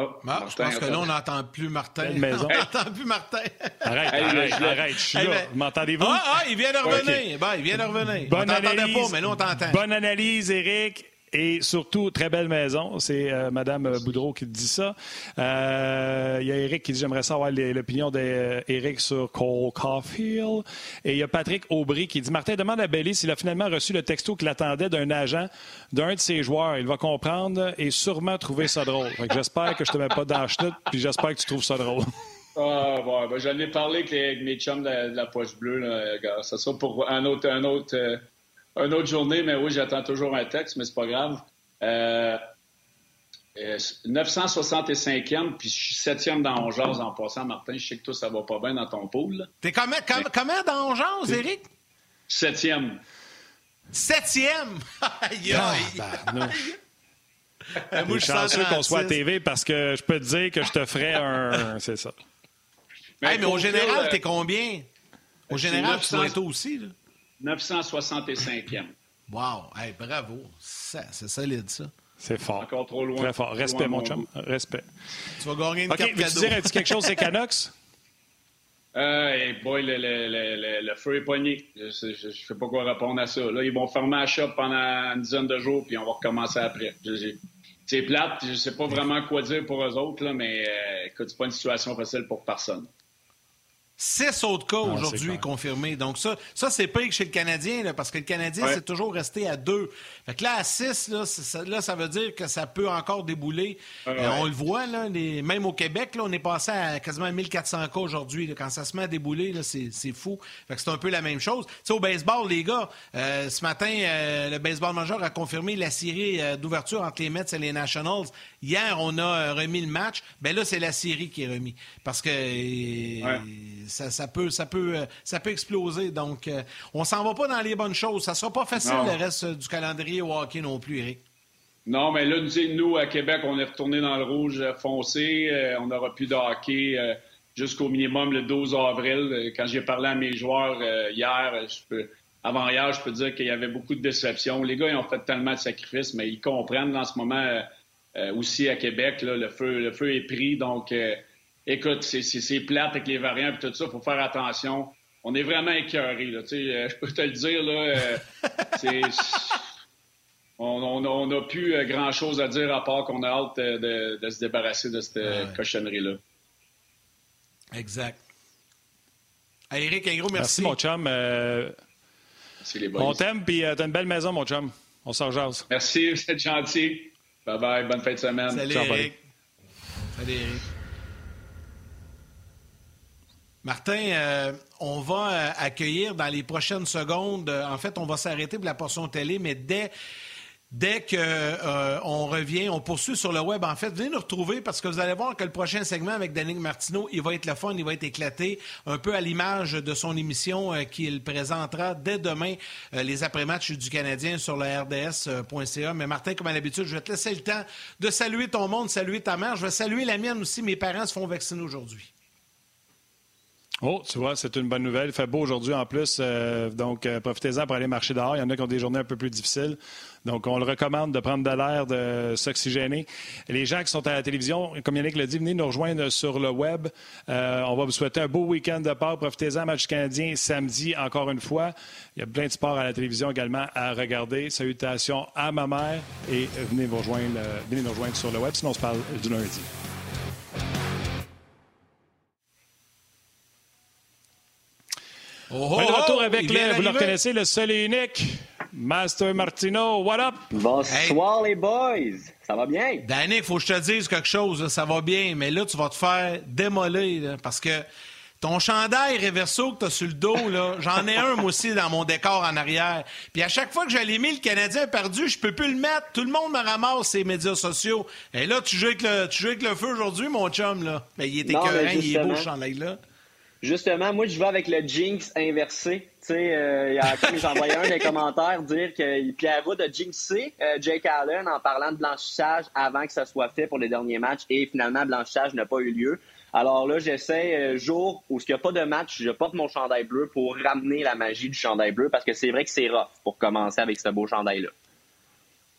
Oh, ah, je pense que là, on n'entend plus Martin. On n'entend plus Martin. Arrête, arrête, arrête, je suis là. Ben, M'entendez-vous? Ah, ah, il vient de revenir. Ben, il vient de revenir. Bonne on analyse, pas, mais là, on t'entend. Bonne analyse, Eric. Et surtout, très belle maison. C'est euh, Mme Boudreau qui dit ça. Euh, il y a Eric qui dit J'aimerais savoir l'opinion d'Eric sur Cole Caulfield. Et il y a Patrick Aubry qui dit Martin demande à Belly s'il a finalement reçu le texto qu'il attendait d'un agent d'un de ses joueurs. Il va comprendre et sûrement trouver ça drôle. J'espère que je te mets pas dans la chenoute, puis j'espère que tu trouves ça drôle. Ah, bon, j'en ai parlé avec, mes chums de, la, poche bleue. Là. Ça sera pour un autre, un autre, euh, une autre journée, mais oui, j'attends toujours un texte, mais c'est pas grave. Euh, 965e, euh, puis je suis 7e dans Ongeaz en passant, Martin. Je sais que toi, ça va pas bien dans ton pool. T'es comment, comment dans Ongeaz, Eric? Septième. Septième? aïe, aïe. Ah, ben, je suis chanceux qu'on soit à TV parce que je peux te dire que je te ferais un. C'est ça. Mais, mais au général, t'es combien? Au général, tu dois être aussi. Là. 965e. Wow! bravo! C'est solide, ça. C'est fort. Encore trop loin. Très fort. Respect, mon chum. Respect. Tu vas gagner une OK, carte veux-tu dire quelque chose c'est Canucks? Euh, boy, le, le, le, feu est pogné. Je ne sais pas quoi répondre à ça. Là, ils vont fermer la shop pendant une dizaine de jours, puis on va recommencer après. C'est plate, je ne sais pas vraiment quoi dire pour eux autres, là, mais euh, écoute, c'est pas une situation facile pour personne. Six autres cas ah, aujourd'hui confirmés. Donc, ça, ça c'est pire que chez le Canadien, là, parce que le Canadien, c'est toujours resté à deux. Fait que là, à six, là, ça, là, ça veut dire que ça peut encore débouler. Euh, on le voit, là, même au Québec, là, on est passé à quasiment 1400 cas aujourd'hui. Quand ça se met à débouler, c'est fou. Fait que c'est un peu la même chose. sais, au baseball, les gars, euh, ce matin, euh, le baseball majeur a confirmé la série d'ouverture entre les Mets et les Nationals. Hier, on a remis le match. Ben là, c'est la série qui est remis. Parce que ça, peut, ça, peut, euh, ça peut exploser. Donc, euh, on s'en va pas dans les bonnes choses. Ça sera pas facile le reste du calendrier au hockey non plus, Eric. Non, mais là, nous, à Québec, on est retourné dans le rouge foncé. Euh, on n'aura plus de hockey jusqu'au minimum le 12 avril. Quand j'ai parlé à mes joueurs hier, avant hier, je peux dire qu'il y avait beaucoup de déceptions. Les gars, ils ont fait tellement de sacrifices, mais ils comprennent en ce moment aussi à Québec, le, feu, le feu est pris. Donc, écoute, c'est plate avec les variants et tout ça, il faut faire attention. On est vraiment écœurés, là, euh, je peux te le dire, là, euh, on n'a plus euh, grand-chose à dire à part qu'on a hâte de, se débarrasser de cette cochonnerie-là. Exact. Eric, un gros merci. Merci, mon chum. merci, les boys. On t'aime, puis t'as une belle maison, mon chum. On s'en jase. Merci, vous êtes gentil. Bye-bye, bonne fin de semaine. Salut, Eric. Salut, Eric. Martin, euh, on va euh, accueillir dans les prochaines secondes, euh, en fait, on va s'arrêter pour la portion télé, mais dès, dès qu'on revient, on poursuit sur le web. En fait, venez nous retrouver parce que vous allez voir que le prochain segment avec Danick Martineau, il va être le fun, il va être éclaté, un peu à l'image de son émission qu'il présentera dès demain, les après-matchs du Canadien sur le RDS.ca. Mais Martin, comme à l'habitude, je vais te laisser le temps de saluer ton monde, saluer ta mère. Je vais saluer la mienne aussi. Mes parents se font vacciner aujourd'hui. Oh, tu vois, c'est une bonne nouvelle. Il fait beau aujourd'hui en plus. Euh, donc, euh, profitez-en pour aller marcher dehors. Il y en a qui ont des journées un peu plus difficiles. Donc, on le recommande de prendre de l'air, de s'oxygéner. Les gens qui sont à la télévision, comme Yannick l'a dit, venez nous rejoindre sur le web. Euh, on va vous souhaiter un beau week-end de part. Profitez-en, match canadien samedi, encore une fois. Il y a plein de sports à la télévision également à regarder. Salutations à ma mère et venez, nous rejoindre sur le web. Sinon, on se parle du lundi. Oh, de retour avec le, vous le reconnaissez, le seul et unique, Master Martino. What up? Bonsoir les boys. Ça va bien? Danick, faut que je te dise quelque chose. Ça va bien, mais là, tu vas te faire démolir parce que ton chandail réverso que tu as sur le dos, j'en ai un, moi aussi, dans mon décor en arrière. Puis à chaque fois que j'allais mis le Canadien perdu, je peux plus le mettre. Tout le monde me ramasse ces médias sociaux. Et là, tu joues avec le, tu joues avec le feu aujourd'hui, mon chum, là. Ben, il est écœurant, il est beau, ce chandail-là. Justement, moi, je vais avec le jinx inversé. Tu sais, euh, il y a j'envoyais un des commentaires dire que Pierre Wood a jinxé euh, Jake Allen en parlant de blanchissage avant que ça soit fait pour les derniers matchs et finalement, blanchissage n'a pas eu lieu. Alors là, j'essaie, euh, jour où il n'y a pas de match, je porte mon chandail bleu pour ramener la magie du chandail bleu parce que c'est vrai que c'est rough pour commencer avec ce beau chandail-là.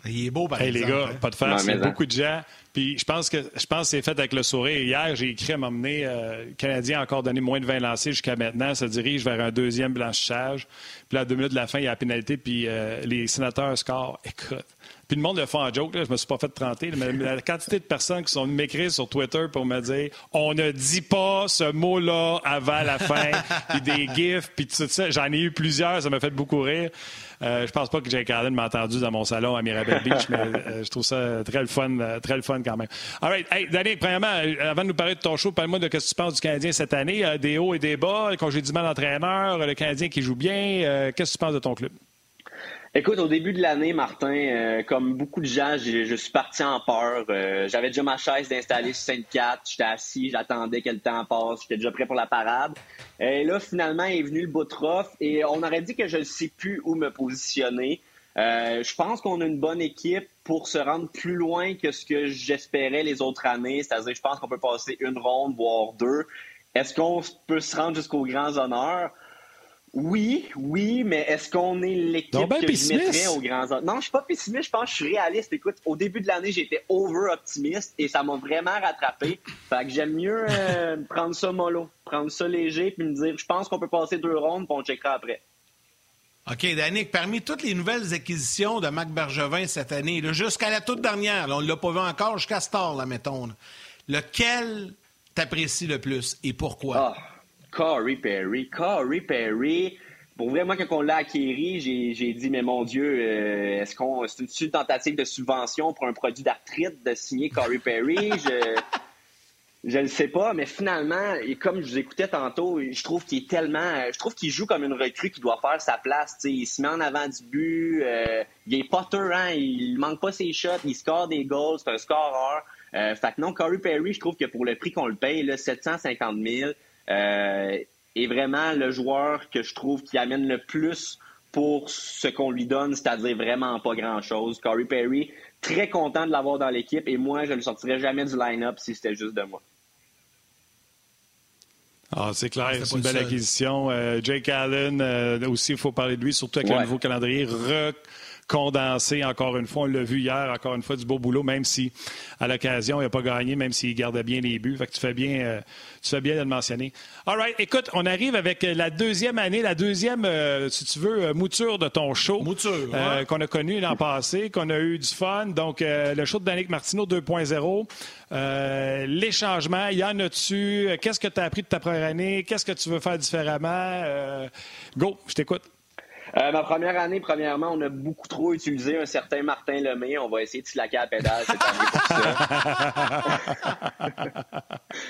Il est beau, par hey, exemple. les gars, hein? pas de faire. Non, C'est mais beaucoup de gens. Puis je pense que je pense que c'est fait avec le sourire. Hier, j'ai écrit à m'emmener. Euh, le Canadien a encore donné moins de 20 lancés jusqu'à maintenant. Ça dirige vers un deuxième blanchissage. Puis là, à deux minutes de la fin, il y a la pénalité. Puis euh, les sénateurs scorent. Écoute. Puis le monde le fait en joke. Là. Je me suis pas fait trenter. Mais la quantité de personnes qui sont venues m'écrire sur Twitter pour me dire on ne dit pas ce mot-là avant la fin. puis des gifs. Puis tout ça. J'en ai eu plusieurs. Ça m'a fait beaucoup rire. Euh, je pense pas que Jake Allen m'a entendu dans mon salon à Mirabel Beach, mais euh, je trouve ça très le fun, euh, très le fun quand même. All right. Hey, Danny, premièrement, avant de nous parler de ton show, parle-moi de ce que tu penses du Canadien cette année. Des hauts et des bas, le congédiement d'entraîneur, le Canadien qui joue bien. Qu'est-ce que tu penses de ton club? Écoute, au début de l'année, Martin, euh, comme beaucoup de gens, je, je suis parti en peur. Euh, J'avais déjà ma chaise d'installer sur Sainte-Cat. J'étais assis, j'attendais que le temps passe. J'étais déjà prêt pour la parade. Et là, finalement, est venu le bout de rough et on aurait dit que je ne sais plus où me positionner. Euh, je pense qu'on a une bonne équipe pour se rendre plus loin que ce que j'espérais les autres années. C'est-à-dire, je pense qu'on peut passer une ronde, voire deux. Est-ce qu'on peut se rendre jusqu'aux grands honneurs? Oui, oui, mais est-ce qu'on est l'équipe Donc, ben que je pessimiste. mettrais aux grands honneurs? Non, je suis pas pessimiste, je pense que je suis réaliste. Écoute, au début de l'année, j'étais over-optimiste et ça m'a vraiment rattrapé. Fait que j'aime mieux euh, prendre ça mollo, prendre ça léger puis me dire, je pense qu'on peut passer deux rondes puis on checkera après. OK, Danick, parmi toutes les nouvelles acquisitions de Marc Bergevin cette année, jusqu'à la toute dernière, là, on ne l'a pas vu encore, jusqu'à Star, là, mettons, là, lequel t'apprécies le plus et pourquoi? Ah, Corey Perry. Corey Perry. Pour vrai, moi, quand on l'a acquéri, j'ai dit, mais mon Dieu, euh, est-ce qu'on c'est une, tentative de subvention pour un produit d'arthrite de signer Corey Perry? Je je le sais pas, mais finalement, et comme je vous écoutais tantôt, je trouve qu'il est tellement, je trouve qu'il joue comme une recrue qui doit faire sa place. Il se met en avant du but, euh, il est potter, hein, il manque pas ses shots, il score des goals, c'est un scoreur. Euh, fait que non, Corey Perry, je trouve que pour le prix qu'on le paye, là, 750 000, euh, est vraiment le joueur que je trouve qui amène le plus pour ce qu'on lui donne, c'est-à-dire vraiment pas grand-chose. Corey Perry, très content de l'avoir dans l'équipe et moi, je ne le sortirais jamais du line-up si c'était juste de moi. Ah, c'est clair, C'était c'est une le belle seul. acquisition. Euh, Jake Allen, euh, aussi, il faut parler de lui, surtout avec le Ouais. nouveau calendrier recondensé, encore une fois. On l'a vu hier, encore une fois, du beau boulot, même si, à l'occasion, il n'a pas gagné, même s'il gardait bien les buts. Fait que tu fais bien, euh, tu fais bien de le mentionner. All right, écoute, on arrive avec la deuxième année, la deuxième, euh, si tu veux, euh, mouture de ton show. Mouture, euh, ouais. qu'on a connu l'an passé, qu'on a eu du fun. Donc, euh, le show de Danick Martineau 2.0. Euh, les changements, y en a-tu? Qu'est-ce que tu as appris de ta première année? Qu'est-ce que tu veux faire différemment? Euh, go, je t'écoute. Euh, ma première année, premièrement, on a beaucoup trop utilisé un certain Martin Lemay. On va essayer de se laquer à la pédale cette année pour ça.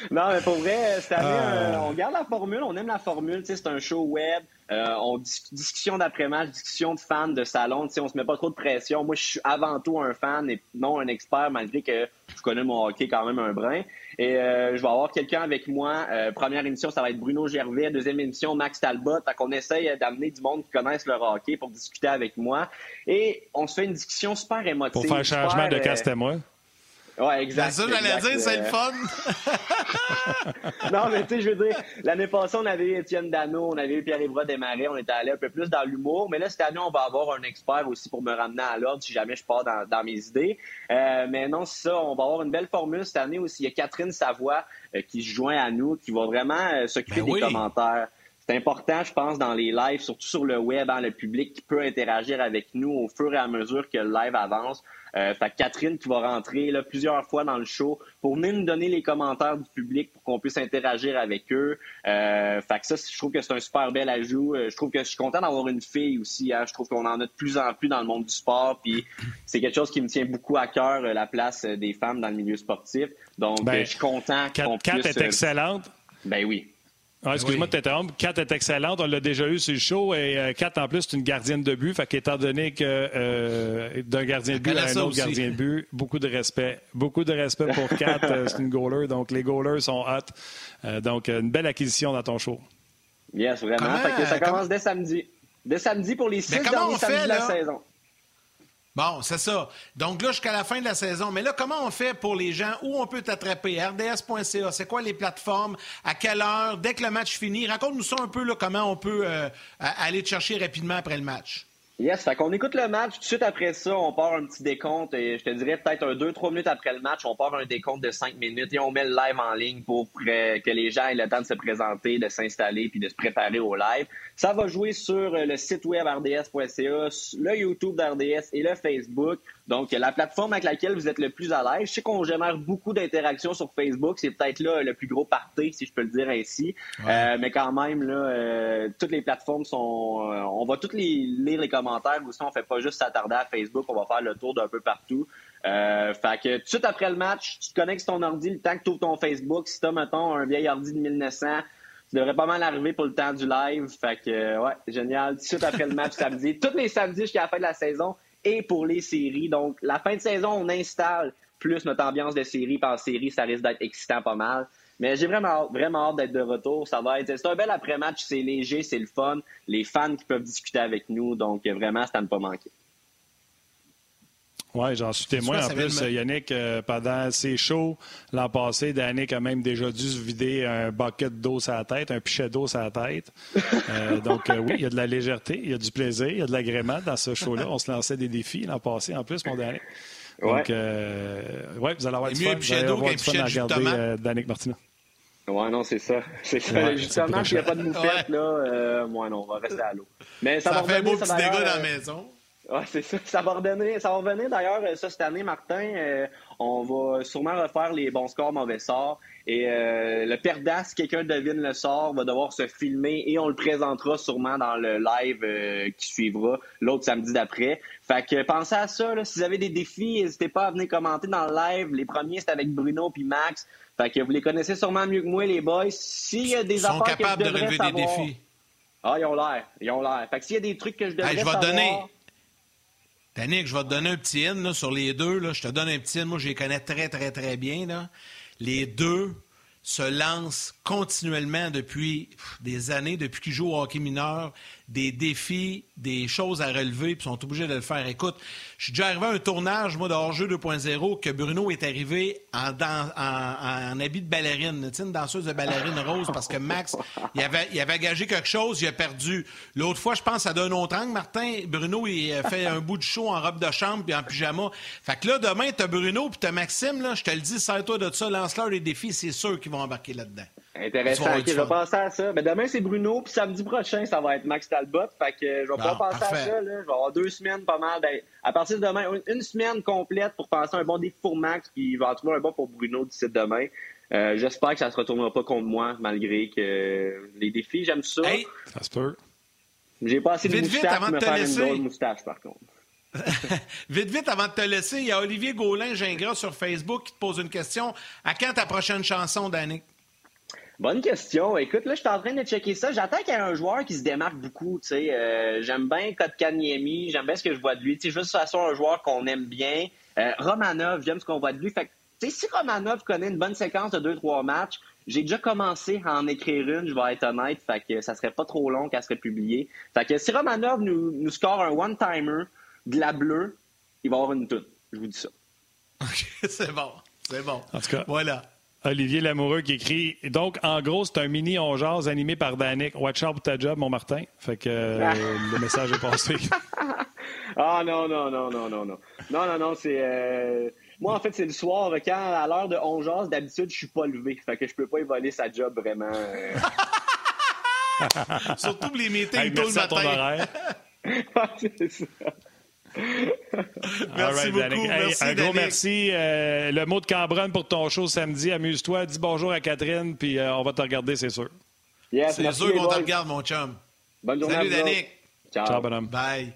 non, mais pour vrai, cette année, euh, on garde la formule, on aime la formule. C'est un show web. Euh, on dis- discussion d'après-match, discussion de fans de salon. On se met pas trop de pression. Moi, je suis avant tout un fan et non un expert, malgré que je connais mon hockey quand même un brin. Et euh, je vais avoir quelqu'un avec moi. Euh, première émission, ça va être Bruno Gervais. Deuxième émission, Max Talbot. Fait qu'on essaye d'amener du monde qui connaissent le hockey pour discuter avec moi. Et on se fait une discussion super émotive. Pour faire changement super, de euh, casse-moi. Ouais, C'est exact. ça, j'allais exact. dire, c'est le fun. non, mais tu sais, je veux dire, l'année passée, on avait eu Étienne Dano, on avait eu Pierre-Évroy Desmarais, on était allé un peu plus dans l'humour. Mais là, cette année, on va avoir un expert aussi pour me ramener à l'ordre si jamais je pars dans, dans mes idées. Euh, mais non, c'est ça, on va avoir une belle formule cette année aussi. Il y a Catherine Savoie euh, qui se joint à nous, qui va vraiment euh, s'occuper Ben des oui. commentaires. C'est important, je pense, dans les lives, surtout sur le web, hein, le public qui peut interagir avec nous au fur et à mesure que le live avance. Euh, fait Catherine qui va rentrer là, plusieurs fois dans le show pour venir nous donner les commentaires du public pour qu'on puisse interagir avec eux. Euh, fait que ça, je trouve que c'est un super bel ajout. Euh, Je trouve que je suis content d'avoir une fille aussi. hein. Je trouve qu'on en a de plus en plus dans le monde du sport. Puis c'est quelque chose qui me tient beaucoup à cœur, la place des femmes dans le milieu sportif. Donc, Ben, je suis content Kat, qu'on Kat puisse... est excellente. Ben oui. Ah, excuse-moi Oui. de t'interrompre. Kat est excellente. On l'a déjà eu sur le show. Et euh, Kat, en plus, c'est une gardienne de but. Fait qu'étant donné que euh, d'un gardien de but à un autre aussi. gardien de but, beaucoup de respect. Beaucoup de respect pour Kat. Euh, c'est une goaler. Donc, les goalers sont hot. Euh, donc, une belle acquisition dans ton show. Yes, vraiment. Comment- Fait que ça comment- commence dès samedi. Dès samedi pour les six derniers fait, samedis de la là? saison. Bon, c'est ça. Donc là, jusqu'à la fin de la saison. Mais là, comment on fait pour les gens? Où on peut t'attraper? RDS.ca, c'est quoi les plateformes? À quelle heure? Dès que le match finit? Raconte-nous ça un peu, là, comment on peut euh, aller te chercher rapidement après le match. Yes, fait qu'on écoute le match. Tout de suite après ça, on part un petit décompte. Et je te dirais peut-être un 2-3 minutes après le match, on part un décompte de 5 minutes et on met le live en ligne pour euh, que les gens aient le temps de se présenter, de s'installer puis de se préparer au live. Ça va jouer sur le site web rds.ca, le YouTube d'RDS et le Facebook. Donc, la plateforme avec laquelle vous êtes le plus à l'aise. Je sais qu'on génère beaucoup d'interactions sur Facebook. C'est peut-être là le plus gros party, si je peux le dire ainsi. Euh, mais quand même, là, euh, toutes les plateformes sont... euh, on va toutes les lire les commentaires. Aussi, on fait pas juste s'attarder à Facebook. On va faire le tour d'un peu partout. Euh, fait que tout de suite après le match, tu te connectes sur ton ordi le temps que tu ouvres ton Facebook. Si t'as, mettons, un vieil ordi de 1900, tu devrais pas mal arriver pour le temps du live. Fait que, ouais, génial. Tout de suite après le match samedi. Tous les samedis jusqu'à la fin de la saison et pour les séries. Donc, la fin de saison, on installe plus notre ambiance de série. Par série, ça risque d'être excitant pas mal. Mais j'ai vraiment vraiment hâte d'être de retour. Ça va être, c'est un bel après-match. C'est léger, c'est le fun. Les fans qui peuvent discuter avec nous. Donc, vraiment, c'est à ne pas manquer. Oui, j'en suis témoin. En plus, Yannick, euh, pendant ses shows l'an passé, Danick a même déjà dû se vider un bucket d'eau sur la tête, un pichet d'eau sur la tête. Euh, donc, euh, oui, il y a de la légèreté, il y a du plaisir, il y a de l'agrément dans ce show-là. On se lançait des défis l'an passé, en plus, mon Danick. Donc, Ouais. euh, ouais, vous allez avoir du mieux fun. un Vous pichet allez d'eau avoir qu'un du fun pichet à regarder euh, Danick Martina. Ouais, non, c'est ça. C'est ça. Ouais, Justement, s'il n'y a pas de moufette, Ouais. là, euh, moi, non, on va rester à l'eau. Mais ça, Ça, va fait un beau petit dégât dans la euh, maison. Ouais, c'est ça. Ça va revenir, ça va revenir d'ailleurs euh, ça cette année, Martin. euh, on va sûrement refaire les bons scores, mauvais sorts. Et euh, le perdant, si quelqu'un devine le sort, va devoir se filmer et on le présentera sûrement dans le live euh, qui suivra l'autre samedi d'après. Fait que pensez à ça. Là. Si vous avez des défis, n'hésitez pas à venir commenter dans le live. Les premiers, c'est avec Bruno puis Max. Fait que vous les connaissez sûrement mieux que moi, les boys. S'il y a des Ils sont capables que de je relever des défis. Ah, ils ont l'air. Ils ont l'air. Fait que s'il y a des trucs que je devrais Hey, je vais savoir... donner. Danick, je vais te donner un petit in sur les deux. Là. Je te donne un petit in. Moi, je les connais très, très, très bien. Là. Les deux se lancent continuellement depuis des années, depuis qu'ils jouent au hockey mineur, des défis, des choses à relever, puis sont obligés de le faire. Écoute, je suis déjà arrivé à un tournage, moi, de hors-jeu 2.0, que Bruno est arrivé en, en, en habit de ballerine, une danseuse de ballerine rose, parce que Max, il avait, il avait gagé quelque chose, il a perdu. L'autre fois, je pense, à d'un autre angle, Martin, Bruno, il a fait un bout de show en robe de chambre puis en pyjama. Fait que là, demain, t'as Bruno puis t'as Maxime, là, je te le dis, sers-toi de ça, lance-leur les défis, c'est sûr qu'ils vont embarquer là-dedans. Intéressant. Ok, je vais penser à ça. Mais demain, c'est Bruno, puis samedi prochain, ça va être Max Talbot. Fait que je vais Bon, pas penser parfait. à ça. Là. Je vais avoir deux semaines pas mal. Ben, à partir de demain, une, une semaine complète pour penser à un bon défi pour Max, puis il va en trouver un bon pour Bruno d'ici demain. Euh, J'espère que ça se retournera pas contre moi, malgré que les défis, j'aime ça. Hey, Ça se peut. J'ai pas assez de Vite, vite, moustache avant pour de me te faire laisser. une drôle moustache, par contre. vite, vite, avant de te laisser, il y a Olivier Gaulin Gingras sur Facebook qui te pose une question. À quand ta prochaine chanson, Danick? Bonne question. Écoute, là, je suis en train de checker ça. J'attends qu'il y ait un joueur qui se démarque beaucoup. Tu sais, Euh, j'aime bien Kotkaniemi, j'aime bien ce que je vois de lui. Tu sais, juste de toute façon un joueur qu'on aime bien. Euh, Romanov, j'aime ce qu'on voit de lui. Fait que, tu sais, si Romanov connaît une bonne séquence de deux trois matchs, j'ai déjà commencé à en écrire une. Je vais être honnête. Fait que ça serait pas trop long qu'elle serait publiée. Fait que si Romanov nous, nous score un one timer de la bleue, il va avoir une toute. Je vous dis ça. OK, c'est bon. C'est bon. En tout cas. Voilà. Olivier Lamoureux qui écrit Donc, en gros, c'est un mini on jase animé par Danick. Watch out pour ta job, mon Martin. Fait que euh, le message est passé. Ah non, non, non, non, non, non. Non, non, non, c'est. euh, Moi, en fait, c'est le soir, quand à l'heure de 11 heures, d'habitude, je suis pas levé. Fait que je peux pas y voler sa job vraiment. euh. Surtout pour les meetings Hey, tôt le merci à ton matin. c'est ça. Merci right, beaucoup. Danick. Hey, Merci, un gros Danick. merci. Euh, le mot de Cambronne pour ton show samedi. Amuse-toi. Dis bonjour à Catherine, puis euh, on va te regarder, c'est sûr. Yes, C'est sûr qu'on te regarde, mon chum. Bonne journée Salut, Danick. Ciao, bonhomme. Bye.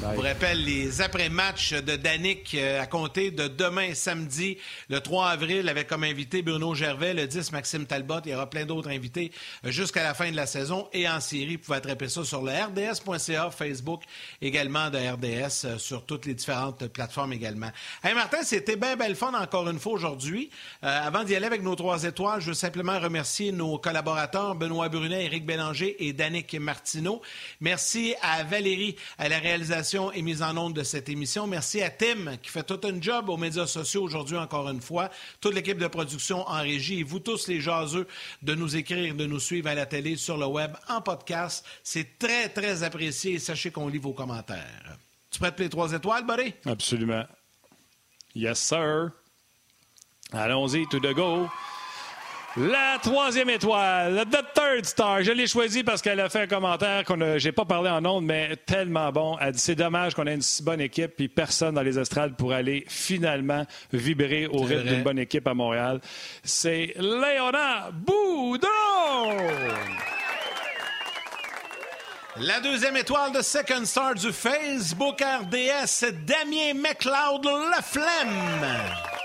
Je vous rappelle les après-matchs de Danick euh, à compter de demain, samedi, le 3 avril, avec comme invité Bruno Gervais, le 10 Maxime Talbot. Il y aura plein d'autres invités euh, jusqu'à la fin de la saison. Et en série, vous pouvez attraper ça sur le RDS.ca, Facebook également de RDS, euh, sur toutes les différentes plateformes également. Hey Martin, c'était bien belle fun encore une fois aujourd'hui. avant d'y aller avec nos trois étoiles, je veux simplement remercier nos collaborateurs Benoît Brunet, Éric Bélanger et Danick Martineau. Merci à Valérie à la réalisation et mise en onde de cette émission. Merci à Tim qui fait tout un job aux médias sociaux aujourd'hui encore une fois, toute l'équipe de production en régie et vous tous les jaseux de nous écrire, de nous suivre à la télé, sur le web, en podcast. C'est très, très apprécié et sachez qu'on lit vos commentaires. Tu prêtes les trois étoiles, buddy? Absolument. Yes, sir. Allons-y, to the go. La troisième étoile, The Third Star. Je l'ai choisie parce qu'elle a fait un commentaire qu'on j'ai pas parlé en ondes, mais tellement bon. Elle dit c'est dommage qu'on ait une si bonne équipe puis personne dans les estrades pour aller finalement vibrer au rythme d'une bonne équipe à Montréal. C'est Léona Boudon! La deuxième étoile de Second Star du Facebook RDS, Damien McLeod Laflemme.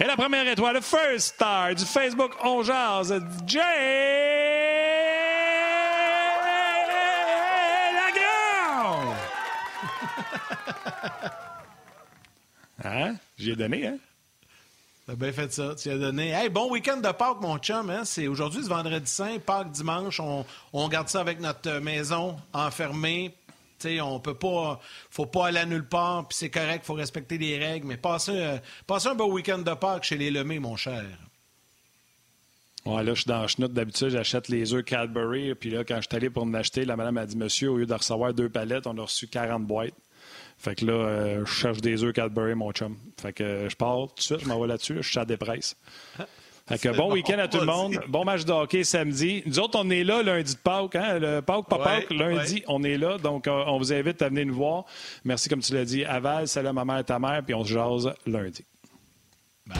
Et la première étoile, le first star du Facebook On Jazz, Jay Lagrand! hein? J'ai donné, hein? T'as bien fait ça, tu as donné. Hey, bon week-end de Pâques, mon chum. Hein? C'est aujourd'hui, ce vendredi saint, Pâques dimanche. On, on garde ça avec notre maison enfermée, T'sais, on peut pas. faut pas aller à nulle part, puis c'est correct, faut respecter les règles, mais passez, euh, un beau week-end de Pâques chez les Lemay, mon cher. Ouais, là, je suis dans chenoute. D'habitude, j'achète les œufs Cadbury. Puis là, quand je suis allé pour m'acheter, la madame a dit Monsieur, au lieu de recevoir deux palettes, on a reçu 40 boîtes. Fait que là, euh, je cherche des œufs Cadbury, mon chum. Fait que euh, je pars tout de suite, je m'envoie là-dessus. je suis à des presses. Bon week-end à tout le monde. Bon match de hockey samedi. Nous autres, on est là lundi de Pâques. Hein? Le Pâques, pas Pâques, lundi, on est là. Donc, euh, on vous invite à venir nous voir. Merci, comme tu l'as dit, Aval. Salut ma mère et ta mère. Puis on se jase lundi. Bye.